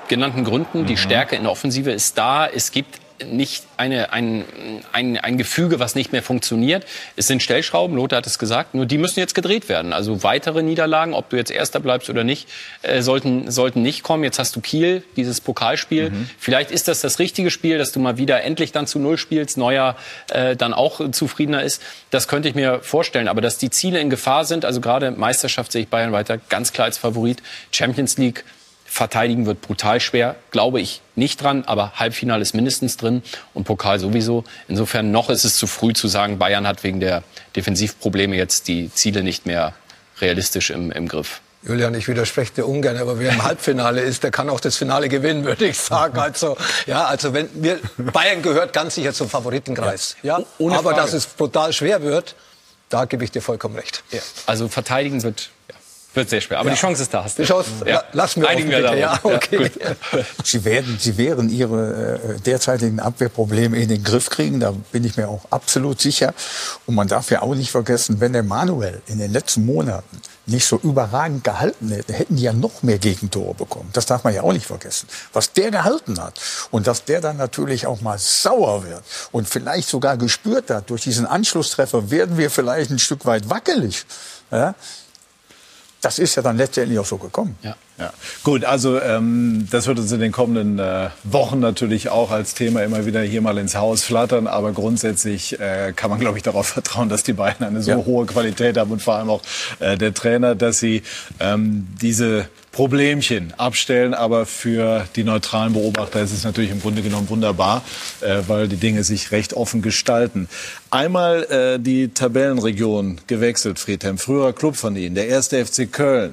genannten Gründen. Mhm. Die Stärke in der Offensive ist da. Es gibt nicht eine, ein, ein, ein Gefüge, was nicht mehr funktioniert. Es sind Stellschrauben, Lothar hat es gesagt, nur die müssen jetzt gedreht werden. Also weitere Niederlagen, ob du jetzt Erster bleibst oder nicht, äh, sollten, sollten nicht kommen. Jetzt hast du Kiel, dieses Pokalspiel. Mhm. Vielleicht ist das das richtige Spiel, dass du mal wieder endlich dann zu Null spielst, Neuer äh, dann auch zufriedener ist. Das könnte ich mir vorstellen. Aber dass die Ziele in Gefahr sind, also gerade Meisterschaft sehe ich Bayern weiter ganz klar als Favorit. Champions League Verteidigen wird brutal schwer, glaube ich nicht dran, aber Halbfinale ist mindestens drin und Pokal sowieso. Insofern noch ist es zu früh zu sagen, Bayern hat wegen der Defensivprobleme jetzt die Ziele nicht mehr realistisch im, im Griff. Julian, ich widerspreche dir ungern, aber wer im Halbfinale ist, der kann auch das Finale gewinnen, würde ich sagen. Also, ja, also wenn wir, Bayern gehört ganz sicher zum Favoritenkreis. Ja, ja? aber Frage. dass es brutal schwer wird, da gebe ich dir vollkommen recht. Ja. Also verteidigen wird wird sehr schwer. Aber ja. die Chance ist da. Hast du. Die Chance, ja. lassen wir Einigen wir da. Ja, okay. Ja, Sie werden, Sie werden Ihre äh, derzeitigen Abwehrprobleme in den Griff kriegen. Da bin ich mir auch absolut sicher. Und man darf ja auch nicht vergessen, wenn der Manuel in den letzten Monaten nicht so überragend gehalten hätte, hätten die ja noch mehr Gegentore bekommen. Das darf man ja auch nicht vergessen. Was der gehalten hat und dass der dann natürlich auch mal sauer wird und vielleicht sogar gespürt hat, durch diesen Anschlusstreffer werden wir vielleicht ein Stück weit wackelig. Ja? Das ist ja dann letztendlich auch so gekommen. Ja. Ja. Gut, also ähm, das wird uns in den kommenden äh, Wochen natürlich auch als Thema immer wieder hier mal ins Haus flattern. Aber grundsätzlich äh, kann man, glaube ich, darauf vertrauen, dass die beiden eine so ja. hohe Qualität haben und vor allem auch äh, der Trainer, dass sie ähm, diese Problemchen abstellen. Aber für die neutralen Beobachter ist es natürlich im Grunde genommen wunderbar, äh, weil die Dinge sich recht offen gestalten. Einmal äh, die Tabellenregion gewechselt, Friedhelm. Früherer Club von Ihnen, der erste FC Köln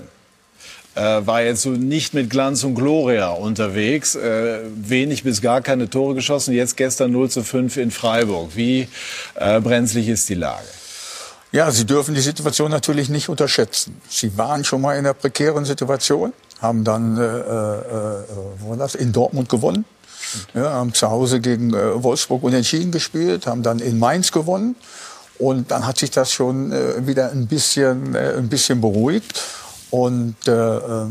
äh, war jetzt so nicht mit Glanz und Gloria unterwegs. Äh, wenig bis gar keine Tore geschossen. Jetzt gestern 0 zu 5 in Freiburg. Wie äh, brenzlig ist die Lage? Ja, Sie dürfen die Situation natürlich nicht unterschätzen. Sie waren schon mal in einer prekären Situation, haben dann äh, äh, äh wo war das, in Dortmund gewonnen. Ja, haben zu Hause gegen äh, Wolfsburg unentschieden gespielt, haben dann in Mainz gewonnen. Und dann hat sich das schon äh, wieder ein bisschen, äh, ein bisschen beruhigt. Und äh, äh,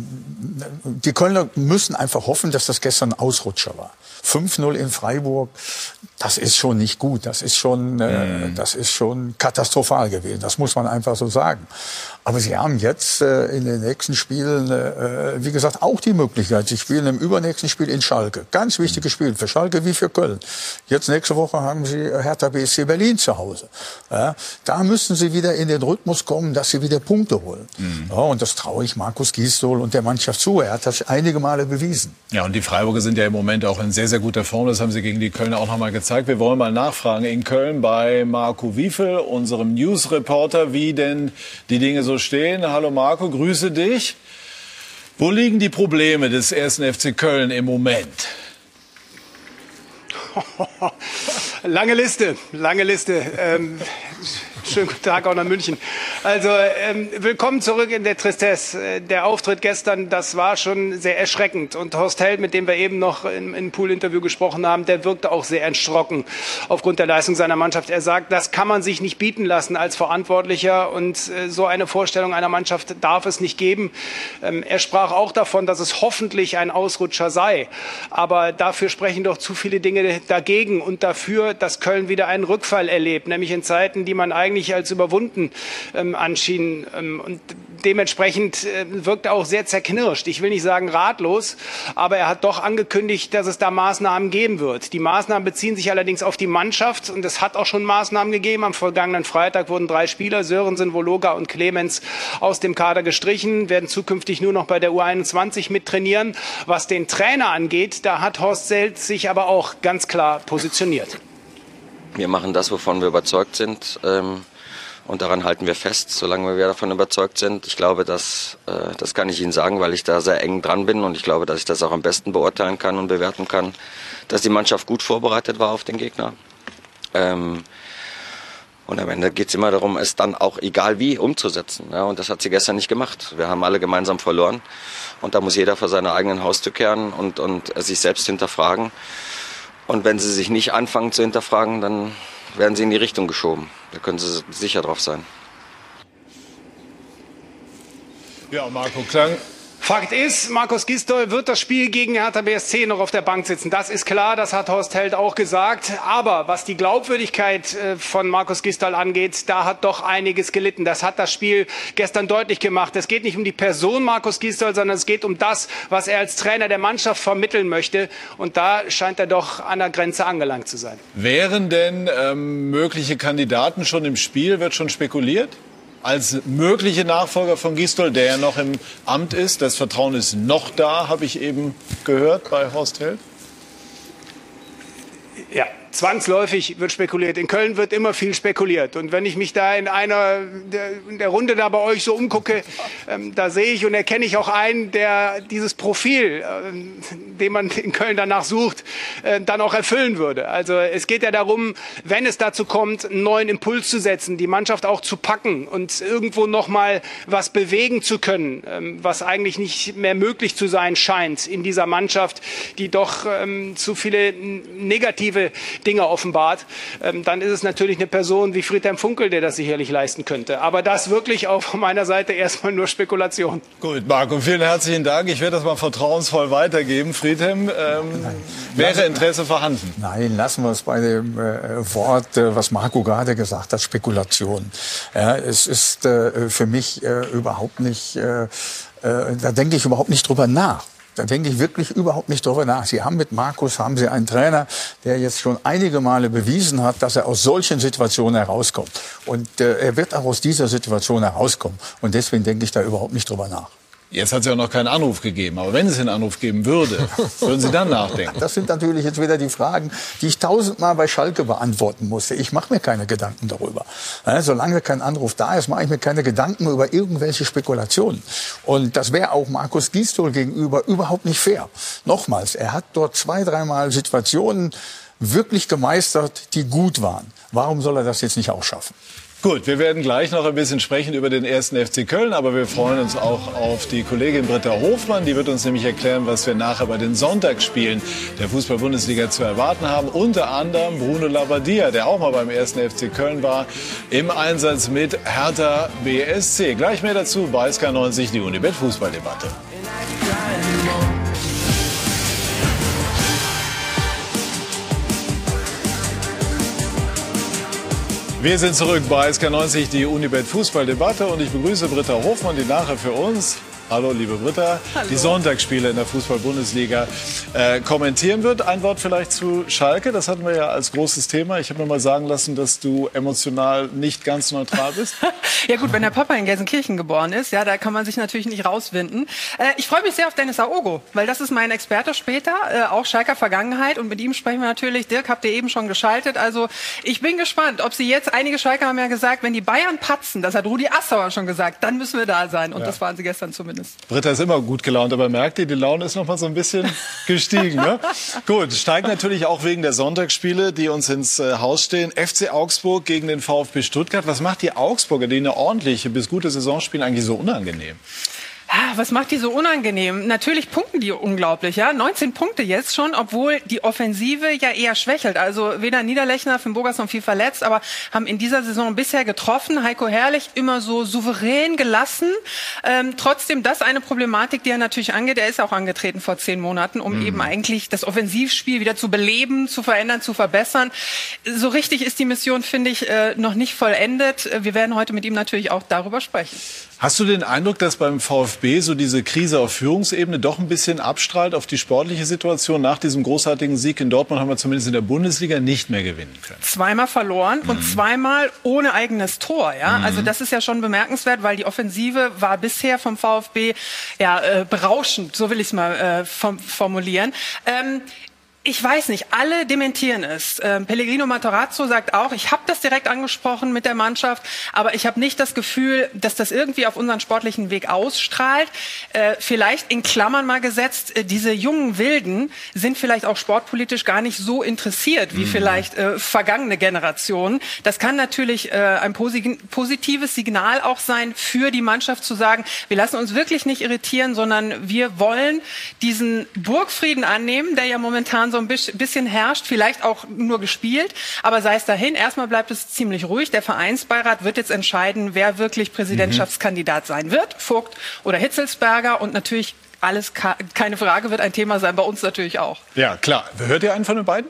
die Kölner müssen einfach hoffen, dass das gestern ein Ausrutscher war. 5-0 in Freiburg, das ist schon nicht gut. Das ist schon, äh, Mhm. das ist schon katastrophal gewesen. Das muss man einfach so sagen. Aber sie haben jetzt äh, in den nächsten Spielen, äh, wie gesagt, auch die Möglichkeit. Sie spielen im übernächsten Spiel in Schalke. Ganz wichtiges Spiel für Schalke wie für Köln. Jetzt nächste Woche haben sie Hertha BSC Berlin zu Hause. Ja, da müssen sie wieder in den Rhythmus kommen, dass sie wieder Punkte holen. Ja, und das traue ich Markus Gisdol und der Mannschaft zu. Er hat das einige Male bewiesen. Ja, und die Freiburger sind ja im Moment auch in sehr, sehr guter Form. Das haben sie gegen die Kölner auch nochmal gezeigt. Wir wollen mal nachfragen in Köln bei Marco Wiefel, unserem Newsreporter, wie denn die Dinge so stehen. Hallo Marco, grüße dich. Wo liegen die Probleme des ersten FC Köln im Moment? Lange Liste, lange Liste. Ähm, schönen guten Tag auch nach München. Also ähm, willkommen zurück in der Tristesse. Äh, Der Auftritt gestern, das war schon sehr erschreckend. Und Horst Held, mit dem wir eben noch im, im Pool-Interview gesprochen haben, der wirkte auch sehr erschrocken aufgrund der Leistung seiner Mannschaft. Er sagt, das kann man sich nicht bieten lassen als Verantwortlicher und äh, so eine Vorstellung einer Mannschaft darf es nicht geben. Ähm, er sprach auch davon, dass es hoffentlich ein Ausrutscher sei. Aber dafür sprechen doch zu viele Dinge dagegen und dafür, dass Köln wieder einen Rückfall erlebt, nämlich in Zeiten, die man eigentlich als überwunden ähm, anschienen. Ähm, und dementsprechend äh, wirkt er auch sehr zerknirscht. Ich will nicht sagen ratlos, aber er hat doch angekündigt, dass es da Maßnahmen geben wird. Die Maßnahmen beziehen sich allerdings auf die Mannschaft und es hat auch schon Maßnahmen gegeben. Am vergangenen Freitag wurden drei Spieler, Sörensen, Vologa und Clemens, aus dem Kader gestrichen, werden zukünftig nur noch bei der U21 mittrainieren. Was den Trainer angeht, da hat Horst Selt sich aber auch ganz klar positioniert. Wir machen das, wovon wir überzeugt sind. Ähm, und daran halten wir fest, solange wir davon überzeugt sind. Ich glaube, dass, äh, das kann ich Ihnen sagen, weil ich da sehr eng dran bin und ich glaube, dass ich das auch am besten beurteilen kann und bewerten kann, dass die Mannschaft gut vorbereitet war auf den Gegner. Ähm, und am Ende geht es immer darum, es dann auch egal wie umzusetzen. Ja, und das hat sie gestern nicht gemacht. Wir haben alle gemeinsam verloren. Und da muss jeder vor seiner eigenen Haustür kehren und, und sich selbst hinterfragen. Und wenn sie sich nicht anfangen zu hinterfragen, dann werden sie in die Richtung geschoben. Da können sie sicher drauf sein. Ja, Marco Klang. Fakt ist, Markus Gistol wird das Spiel gegen Hertha BSC noch auf der Bank sitzen. Das ist klar, das hat Horst Held auch gesagt. Aber was die Glaubwürdigkeit äh, von Markus Gistol angeht, da hat doch einiges gelitten. Das hat das Spiel gestern deutlich gemacht. Es geht nicht um die Person Markus Gistol, sondern es geht um das, was er als Trainer der Mannschaft vermitteln möchte. Und da scheint er doch an der Grenze angelangt zu sein. Wären denn ähm, mögliche Kandidaten schon im Spiel? Wird schon spekuliert? Als mögliche Nachfolger von Gistol, der ja noch im Amt ist. Das Vertrauen ist noch da, habe ich eben gehört bei Horst Held. Ja, zwangsläufig wird spekuliert. In Köln wird immer viel spekuliert. Und wenn ich mich da in einer in der Runde da bei euch so umgucke, ähm, da sehe ich und erkenne ich auch einen, der dieses Profil, ähm, den man in Köln danach sucht, äh, dann auch erfüllen würde. Also es geht ja darum, wenn es dazu kommt, einen neuen Impuls zu setzen, die Mannschaft auch zu packen und irgendwo noch mal was bewegen zu können, ähm, was eigentlich nicht mehr möglich zu sein scheint in dieser Mannschaft, die doch ähm, zu viele negative Dinge offenbart, ähm, dann ist es natürlich eine Person wie Friedhelm Funkel, der das sicherlich leisten könnte. Aber das wirklich auch von meiner Seite erstmal nur Spekulation. Gut, Marco, vielen herzlichen Dank. Ich werde das mal vertrauensvoll weitergeben. Friedhelm, ähm, wäre Interesse vorhanden? Nein, lassen wir es bei dem äh, Wort, äh, was Marco gerade gesagt hat, Spekulation. Ja, es ist äh, für mich äh, überhaupt nicht, äh, äh, da denke ich überhaupt nicht drüber nach. Da denke ich wirklich überhaupt nicht drüber nach. Sie haben mit Markus, haben Sie einen Trainer, der jetzt schon einige Male bewiesen hat, dass er aus solchen Situationen herauskommt. Und äh, er wird auch aus dieser Situation herauskommen. Und deswegen denke ich da überhaupt nicht drüber nach. Jetzt hat es ja noch keinen Anruf gegeben. Aber wenn es einen Anruf geben würde, würden Sie dann nachdenken? Das sind natürlich jetzt wieder die Fragen, die ich tausendmal bei Schalke beantworten musste. Ich mache mir keine Gedanken darüber. Ja, solange kein Anruf da ist, mache ich mir keine Gedanken über irgendwelche Spekulationen. Und das wäre auch Markus Gisdol gegenüber überhaupt nicht fair. Nochmals, er hat dort zwei, dreimal Situationen wirklich gemeistert, die gut waren. Warum soll er das jetzt nicht auch schaffen? Gut, wir werden gleich noch ein bisschen sprechen über den ersten FC Köln, aber wir freuen uns auch auf die Kollegin Britta Hofmann. Die wird uns nämlich erklären, was wir nachher bei den Sonntagsspielen der Fußball-Bundesliga zu erwarten haben. Unter anderem Bruno Labbadia, der auch mal beim ersten FC Köln war, im Einsatz mit Hertha BSC. Gleich mehr dazu bei SK90, die Unibet Fußballdebatte. Wir sind zurück bei SK90, die Unibet Fußballdebatte. Und ich begrüße Britta Hofmann, die nachher für uns Hallo, liebe Britta. Hallo. Die Sonntagsspiele in der Fußball-Bundesliga äh, kommentieren wird. Ein Wort vielleicht zu Schalke. Das hatten wir ja als großes Thema. Ich habe mir mal sagen lassen, dass du emotional nicht ganz neutral bist. ja gut, wenn der Papa in Gelsenkirchen geboren ist, ja, da kann man sich natürlich nicht rauswinden. Äh, ich freue mich sehr auf Dennis Aogo, weil das ist mein Experte später, äh, auch Schalker Vergangenheit. Und mit ihm sprechen wir natürlich. Dirk, habt ihr eben schon geschaltet. Also ich bin gespannt, ob sie jetzt, einige Schalker haben ja gesagt, wenn die Bayern patzen, das hat Rudi Assauer schon gesagt, dann müssen wir da sein. Und ja. das waren sie gestern zumindest zumindest. Britta ist immer gut gelaunt, aber merkt ihr, die Laune ist noch mal so ein bisschen gestiegen. Ne? gut, steigt natürlich auch wegen der Sonntagsspiele, die uns ins äh, Haus stehen. FC Augsburg gegen den VfB Stuttgart. Was macht die Augsburger, die eine ordentliche bis gute Saison spielen, eigentlich so unangenehm? Was macht die so unangenehm? Natürlich punkten die unglaublich, ja. 19 Punkte jetzt schon, obwohl die Offensive ja eher schwächelt. Also weder Niederlechner, Finn Burgers noch viel verletzt, aber haben in dieser Saison bisher getroffen. Heiko Herrlich immer so souverän gelassen. Ähm, trotzdem das eine Problematik, die er natürlich angeht. Er ist auch angetreten vor zehn Monaten, um mhm. eben eigentlich das Offensivspiel wieder zu beleben, zu verändern, zu verbessern. So richtig ist die Mission, finde ich, äh, noch nicht vollendet. Wir werden heute mit ihm natürlich auch darüber sprechen. Hast du den Eindruck, dass beim VfB so diese Krise auf Führungsebene doch ein bisschen abstrahlt auf die sportliche Situation? Nach diesem großartigen Sieg in Dortmund haben wir zumindest in der Bundesliga nicht mehr gewinnen können. Zweimal verloren mhm. und zweimal ohne eigenes Tor. Ja? Mhm. Also das ist ja schon bemerkenswert, weil die Offensive war bisher vom VfB ja, äh, berauschend, so will ich es mal äh, formulieren. Ähm, ich weiß nicht, alle dementieren es. Ähm, Pellegrino Matarazzo sagt auch, ich habe das direkt angesprochen mit der Mannschaft, aber ich habe nicht das Gefühl, dass das irgendwie auf unseren sportlichen Weg ausstrahlt. Äh, vielleicht in Klammern mal gesetzt, äh, diese jungen Wilden sind vielleicht auch sportpolitisch gar nicht so interessiert wie mhm. vielleicht äh, vergangene Generationen. Das kann natürlich ein posi positives Signal auch sein für die Mannschaft zu sagen, wir lassen uns wirklich nicht irritieren, sondern wir wollen diesen Burgfrieden annehmen, der ja momentan so ein bisschen herrscht, vielleicht auch nur gespielt, aber sei es dahin. Erstmal bleibt es ziemlich ruhig. Der Vereinsbeirat wird jetzt entscheiden, wer wirklich Präsidentschaftskandidat sein wird, Vogt oder Hitzelsberger und natürlich alles keine Frage wird ein Thema sein, bei uns natürlich auch. Ja, klar. Hört ihr einen von den beiden?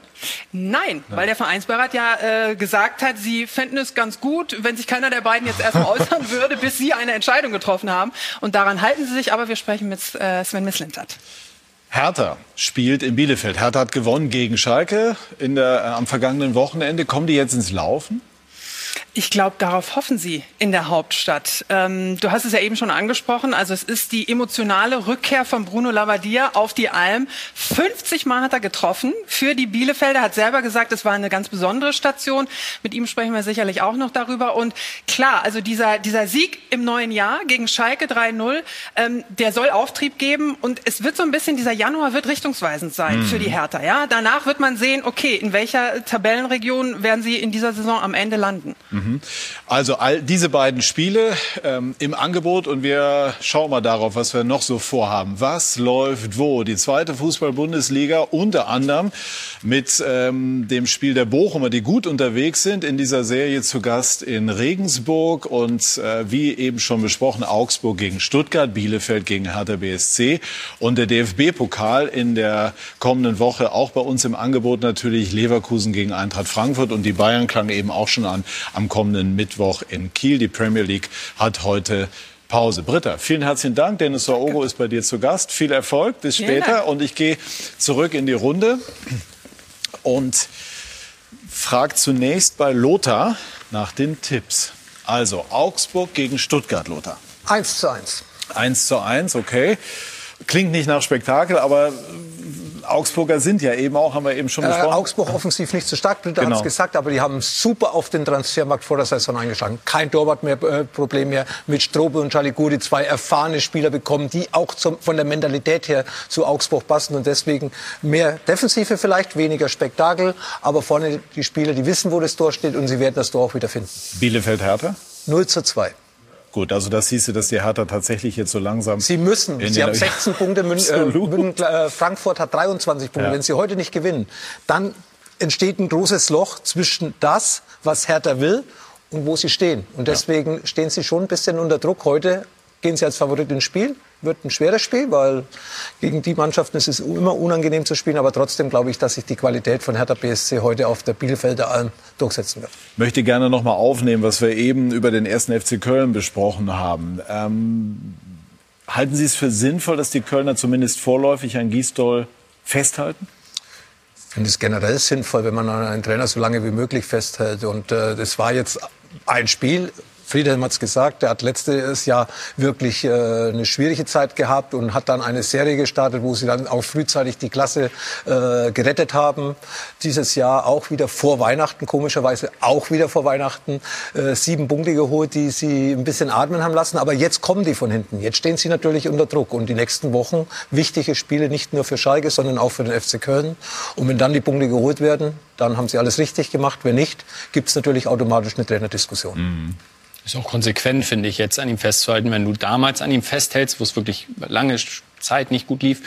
Nein, ja. weil der Vereinsbeirat ja äh, gesagt hat, sie fänden es ganz gut, wenn sich keiner der beiden jetzt erstmal äußern würde, bis sie eine Entscheidung getroffen haben. Und daran halten sie sich, aber wir sprechen mit äh, Sven Mislintat. Hertha spielt in Bielefeld. Hertha hat gewonnen gegen Schalke in der, äh, am vergangenen Wochenende. Kommen die jetzt ins Laufen? Ich glaube, darauf hoffen Sie in der Hauptstadt. Ähm, du hast es ja eben schon angesprochen. Also es ist die emotionale Rückkehr von Bruno Labbadia auf die Alm. 50 Mal hat er getroffen für die Bielefelder. Hat selber gesagt, es war eine ganz besondere Station. Mit ihm sprechen wir sicherlich auch noch darüber. Und klar, also dieser, dieser Sieg im neuen Jahr gegen Schalke 3-0, ähm, der soll Auftrieb geben. Und es wird so ein bisschen, dieser Januar wird richtungsweisend sein mhm. für die Hertha. Ja, danach wird man sehen, okay, in welcher Tabellenregion werden sie in dieser Saison am Ende landen. Mhm. Mhm. Also all diese beiden Spiele ähm, im Angebot und wir schauen mal darauf, was wir noch so vorhaben. Was läuft wo? Die zweite Fußball-Bundesliga unter anderem mit ähm, dem Spiel der Bochumer, die gut unterwegs sind in dieser Serie zu Gast in Regensburg und äh, wie eben schon besprochen Augsburg gegen Stuttgart, Bielefeld gegen Hertha BSC und der DFB-Pokal in der kommenden Woche auch bei uns im Angebot natürlich Leverkusen gegen Eintracht Frankfurt und die Bayern klangen eben auch schon an am kommenden Mittwoch in Kiel. Die Premier League hat heute Pause. Britta, vielen herzlichen Dank. Dennis Saogo ist bei dir zu Gast. Viel Erfolg. Bis später. Und ich gehe zurück in die Runde und frage zunächst bei Lothar nach den Tipps. Also Augsburg gegen Stuttgart, Lothar. 1 zu 1. 1 zu 1, okay. Klingt nicht nach Spektakel, aber Augsburger sind ja eben auch, haben wir eben schon äh, besprochen. Äh, Augsburg offensiv nicht so stark, Britta genau. hat es gesagt, aber die haben super auf den Transfermarkt vor der Saison eingeschlagen. Kein Torwart mehr, äh, Problem mehr mit Strobe und Chaliguri, zwei erfahrene Spieler bekommen, die auch zum, von der Mentalität her zu Augsburg passen und deswegen mehr Defensive vielleicht, weniger Spektakel, aber vorne die Spieler, die wissen, wo das Tor steht und sie werden das Tor auch wieder finden. Bielefeld-Hertha? 0 zu 2. Gut, also das hieße, dass die Hertha tatsächlich jetzt so langsam. Sie müssen. Sie haben 16 Punkte. Mün, äh, äh, Frankfurt hat 23 Punkte. Ja. Wenn Sie heute nicht gewinnen, dann entsteht ein großes Loch zwischen das, was Hertha will und wo sie stehen. Und deswegen ja. stehen sie schon ein bisschen unter Druck. Heute gehen sie als Favorit ins Spiel. Wird ein schweres Spiel, weil gegen die Mannschaften ist es immer unangenehm zu spielen. Aber trotzdem glaube ich, dass sich die Qualität von Hertha BSC heute auf der Bielefelder Alm durchsetzen wird. Ich möchte gerne noch mal aufnehmen, was wir eben über den ersten FC Köln besprochen haben. Ähm, halten Sie es für sinnvoll, dass die Kölner zumindest vorläufig an Gisdol festhalten? Ich finde es generell sinnvoll, wenn man an einen Trainer so lange wie möglich festhält. Und äh, das war jetzt ein Spiel, Friedhelm hat es gesagt, der hat letztes Jahr wirklich äh, eine schwierige Zeit gehabt und hat dann eine Serie gestartet, wo sie dann auch frühzeitig die Klasse äh, gerettet haben. Dieses Jahr auch wieder vor Weihnachten, komischerweise auch wieder vor Weihnachten, äh, sieben Punkte geholt, die sie ein bisschen atmen haben lassen. Aber jetzt kommen die von hinten. Jetzt stehen sie natürlich unter Druck. Und die nächsten Wochen wichtige Spiele nicht nur für Schalke, sondern auch für den FC Köln. Und wenn dann die Punkte geholt werden, dann haben sie alles richtig gemacht. Wenn nicht, gibt es natürlich automatisch eine Trainerdiskussion. Mhm. Ist auch konsequent, finde ich, jetzt an ihm festzuhalten. Wenn du damals an ihm festhältst, wo es wirklich lange Zeit nicht gut lief,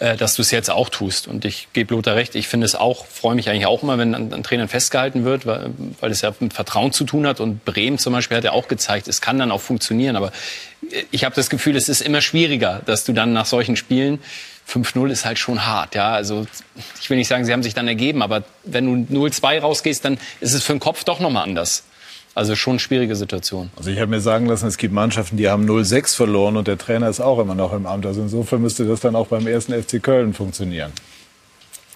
äh, dass du es jetzt auch tust. Und ich gebe Lothar recht, ich finde es auch, freue mich eigentlich auch immer, wenn an, an Trainern festgehalten wird, weil, weil es ja mit Vertrauen zu tun hat. Und Bremen zum Beispiel hat ja auch gezeigt, es kann dann auch funktionieren. Aber ich habe das Gefühl, es ist immer schwieriger, dass du dann nach solchen Spielen 5-0 ist halt schon hart, ja. Also ich will nicht sagen, sie haben sich dann ergeben, aber wenn du 0-2 rausgehst, dann ist es für den Kopf doch nochmal anders. Also schon schwierige Situation. Also ich habe mir sagen lassen, es gibt Mannschaften, die haben 0-6 verloren und der Trainer ist auch immer noch im Amt. Also insofern müsste das dann auch beim ersten FC Köln funktionieren.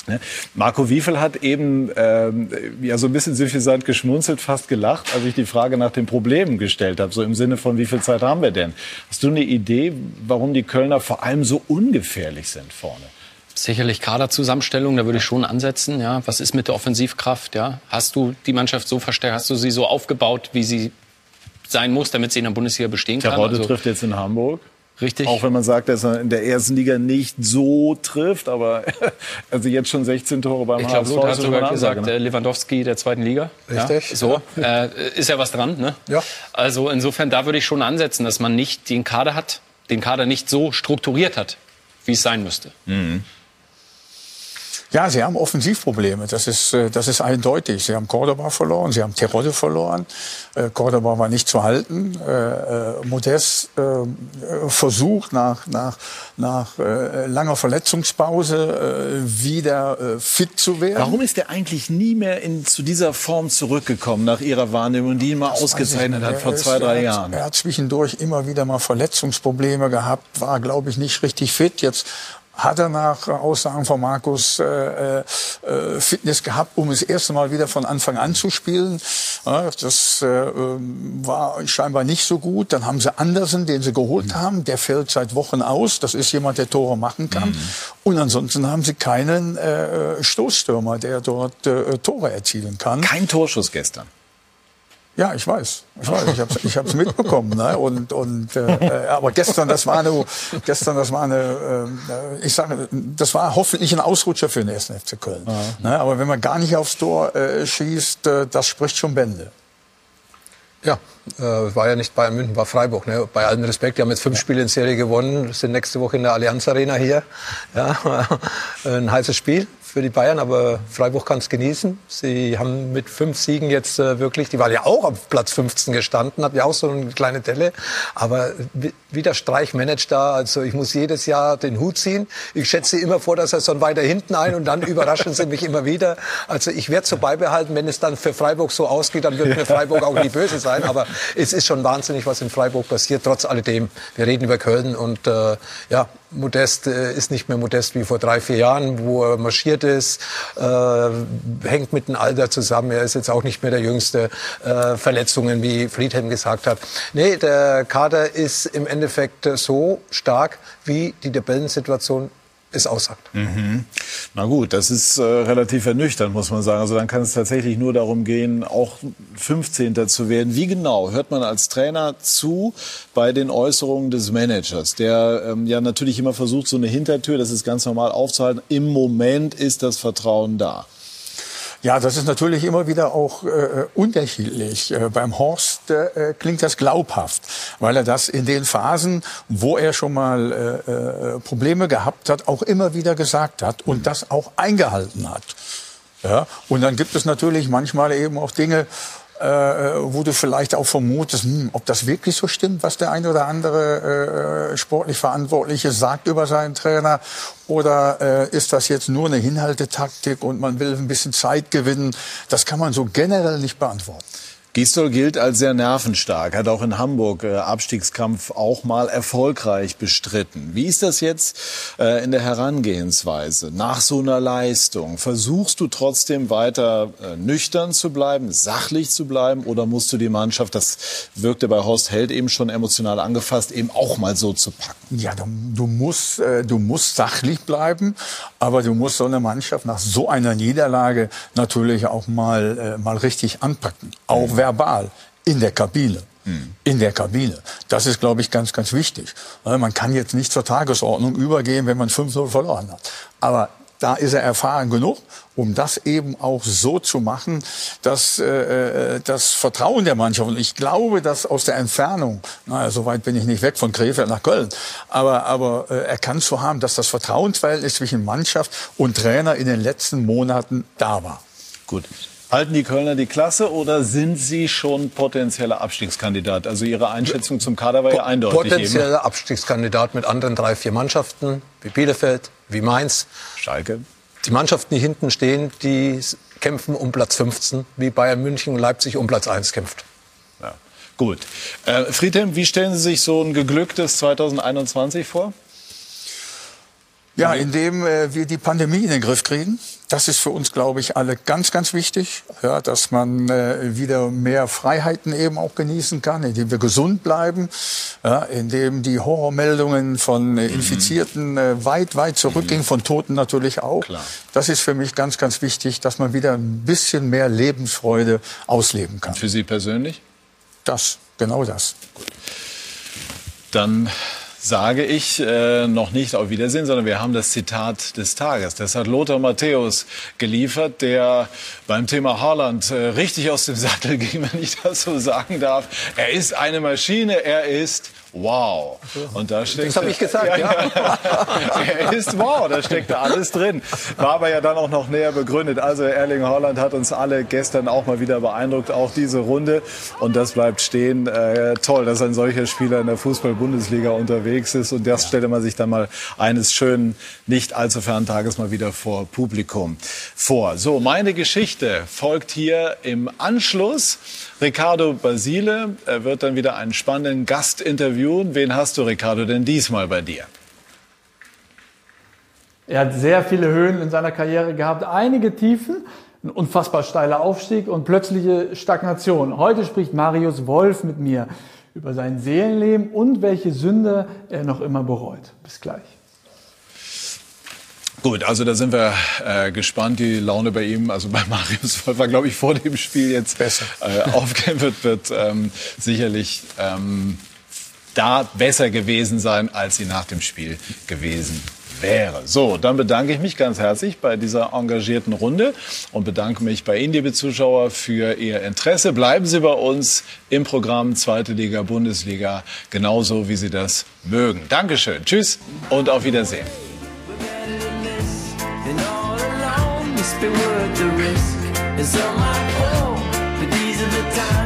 Ne? Marco Wiefel hat eben ähm, ja so ein bisschen suffisant geschmunzelt, fast gelacht, als ich die Frage nach den Problemen gestellt habe. So im Sinne von, wie viel Zeit haben wir denn? Hast du eine Idee, warum die Kölner vor allem so ungefährlich sind vorne? Sicherlich Kaderzusammenstellung, da würde ich schon ansetzen. Ja, was ist mit der Offensivkraft? Ja, hast du die Mannschaft so verstärkt, hast du sie so aufgebaut, wie sie sein muss, damit sie in der Bundesliga bestehen kann? Terodde also, trifft jetzt in Hamburg. Richtig. Auch wenn man sagt, dass er in der ersten Liga nicht so trifft, aber also jetzt schon 16 Tore beim ich HSV. Ich glaube, hat sogar gesagt, ne? Lewandowski der zweiten Liga. Richtig. Ja, so äh, ist ja was dran. Ne? Ja. Also insofern, da würde ich schon ansetzen, dass man nicht den Kader hat, den Kader nicht so strukturiert hat, wie es sein müsste. Mhm. Ja, sie haben Offensivprobleme. Das ist, äh, das ist eindeutig. Sie haben Cordoba verloren, sie haben Terodde verloren. Äh, Cordoba war nicht zu halten. Äh, Modest versucht nach, nach, nach langer Verletzungspause wieder fit zu werden. Warum ist er eigentlich nie mehr in, zu dieser Form zurückgekommen nach Ihrer Wahrnehmung, die ihn mal ausgezeichnet hat vor zwei, drei Jahren? Er hat zwischendurch immer wieder mal Verletzungsprobleme gehabt, war, glaube ich, nicht richtig fit. Jetzt hat er nach Aussagen von Markus äh, äh, Fitness gehabt, um es erste Mal wieder von Anfang an zu spielen. Ja, das äh, war scheinbar nicht so gut. Dann haben sie Andersen, den sie geholt mhm. haben, der fällt seit Wochen aus. Das ist jemand, der Tore machen kann. Mhm. Und ansonsten haben sie keinen äh, Stoßstürmer, der dort äh, Tore erzielen kann. Kein Torschuss gestern. Ja, ich weiß. Ich weiß, ich habe ich hab's mitbekommen. Ne? Und, und, äh, aber gestern, das war eine, gestern, das war eine, äh, ich sage, das war hoffentlich ein Ausrutscher für den ersten FC Köln. Ja. Ne? Aber wenn man gar nicht aufs Tor äh, schießt, äh, das spricht schon Bände. Ja, äh, war ja nicht Bayern München, war Freiburg. Ne? Bei allem Respekt, die haben jetzt fünf Spiele in Serie gewonnen, sind nächste Woche in der Allianz Arena hier. Ja, ein heißes Spiel für die Bayern, aber Freiburg kann es genießen. Sie haben mit fünf Siegen jetzt äh, wirklich, die waren ja auch auf Platz 15 gestanden, hatten ja auch so eine kleine Delle, aber wie der Streich managt da, also ich muss jedes Jahr den Hut ziehen. Ich schätze immer vor der Saison weiter hinten ein und dann überraschen sie mich immer wieder. Also ich werde so beibehalten, wenn es dann für Freiburg so ausgeht, dann wird mir Freiburg auch nie böse sein, aber es ist schon wahnsinnig, was in Freiburg passiert, trotz alledem. Wir reden über Köln und äh, ja, Modest äh, ist nicht mehr Modest wie vor drei, vier Jahren, wo er marschiert ist, äh, hängt mit dem Alter zusammen. Er ist jetzt auch nicht mehr der Jüngste. Äh, Verletzungen, wie Friedhelm gesagt hat. Nee, der Kader ist im Endeffekt so stark, wie die Tabellensituation es aussagt. Mhm. Na gut, das ist äh, relativ ernüchternd, muss man sagen. Also dann kann es tatsächlich nur darum gehen, auch 15. zu werden. Wie genau hört man als Trainer zu bei den Äußerungen des Managers, der ähm, ja natürlich immer versucht, so eine Hintertür, das ist ganz normal aufzuhalten. Im Moment ist das Vertrauen da. Ja, das ist natürlich immer wieder auch äh, unterschiedlich. Äh, beim Horst äh, klingt das glaubhaft, weil er das in den Phasen, wo er schon mal äh, äh Probleme gehabt hat, auch immer wieder gesagt hat und das auch eingehalten hat. Ja, und dann gibt es natürlich manchmal eben auch Dinge, äh, wo du vielleicht auch vermutest, hm, ob das wirklich so stimmt, was der ein oder andere äh, sportlich Verantwortliche sagt über seinen Trainer. Oder äh, ist das jetzt nur eine Hinhaltetaktik und man will ein bisschen Zeit gewinnen? Das kann man so generell nicht beantworten. Gisdol gilt als sehr nervenstark, hat auch in Hamburg äh, Abstiegskampf auch mal erfolgreich bestritten. Wie ist das jetzt äh, in der Herangehensweise? Nach so einer Leistung, versuchst du trotzdem weiter äh, nüchtern zu bleiben, sachlich zu bleiben oder musst du die Mannschaft, das wirkte bei Horst Held eben schon emotional angefasst, eben auch mal so zu packen? Ja, du, du musst, äh, du musst sachlich bleiben, aber du musst so eine Mannschaft nach so einer Niederlage natürlich auch mal, äh, mal richtig anpacken. Auch verbal in der Kabine. In der Kabine. Das ist, glaube ich, ganz, ganz wichtig. Man kann jetzt nicht zur Tagesordnung übergehen, wenn man 5-0 verloren hat. Aber da ist er erfahren genug, um das eben auch so zu machen, dass äh, das Vertrauen der Mannschaft, und ich glaube, dass aus der Entfernung, naja, so weit bin ich nicht weg von Krefeld nach Köln, aber, aber äh, erkannt zu haben, dass das Vertrauensverhältnis zwischen Mannschaft und Trainer in den letzten Monaten da war. Gut. Halten die Kölner die Klasse oder sind sie schon potenzieller Abstiegskandidat? Also Ihre Einschätzung zum Kader war ja eindeutig. Potenzieller eben. Abstiegskandidat mit anderen drei, vier Mannschaften, wie Bielefeld, wie Mainz. Schalke. Die Mannschaften, die hinten stehen, die kämpfen um Platz 15, wie Bayern München und Leipzig um Platz 1 kämpft. Ja. Gut. Äh, Friedhelm, wie stellen Sie sich so ein geglücktes 2021 vor? Ja, indem äh, wir die Pandemie in den Griff kriegen. Das ist für uns, glaube ich, alle ganz, ganz wichtig, ja, dass man äh, wieder mehr Freiheiten eben auch genießen kann, indem wir gesund bleiben, ja, indem die Horrormeldungen von äh, Infizierten äh, weit, weit zurückgingen, von Toten natürlich auch. Klar. Das ist für mich ganz, ganz wichtig, dass man wieder ein bisschen mehr Lebensfreude ausleben kann. Für Sie persönlich? Das, genau das. Dann sage ich äh, noch nicht auf Wiedersehen, sondern wir haben das Zitat des Tages. Das hat Lothar Matthäus geliefert, der beim Thema Haaland äh, richtig aus dem Sattel ging, wenn ich das so sagen darf. Er ist eine Maschine, er ist wow. Und da steckt, Das habe ich gesagt, ja. ja. er ist wow, da steckt alles drin. War aber ja dann auch noch näher begründet. Also Erling Haaland hat uns alle gestern auch mal wieder beeindruckt, auch diese Runde. Und das bleibt stehen. Äh, toll, dass ein solcher Spieler in der Fußball-Bundesliga unterwegs ist. Und das stelle man sich dann mal eines schönen, nicht allzu fernen Tages mal wieder vor Publikum vor. So, meine Geschichte folgt hier im Anschluss. Ricardo Basile er wird dann wieder einen spannenden Gast interviewen. Wen hast du, Ricardo, denn diesmal bei dir? Er hat sehr viele Höhen in seiner Karriere gehabt, einige Tiefen, ein unfassbar steiler Aufstieg und plötzliche Stagnation. Heute spricht Marius Wolf mit mir über sein Seelenleben und welche Sünde er noch immer bereut. Bis gleich. Gut, also da sind wir äh, gespannt. Die Laune bei ihm, also bei Marius Wolf war, glaube ich, vor dem Spiel jetzt besser äh, wird, wird ähm, sicherlich ähm, da besser gewesen sein, als sie nach dem Spiel gewesen wäre. So, dann bedanke ich mich ganz herzlich bei dieser engagierten Runde und bedanke mich bei Ihnen, liebe Zuschauer, für Ihr Interesse. Bleiben Sie bei uns im Programm Zweite Liga, Bundesliga, genauso wie Sie das mögen. Dankeschön, tschüss und auf Wiedersehen. just be worth the risk. It's on my own, but these are the times.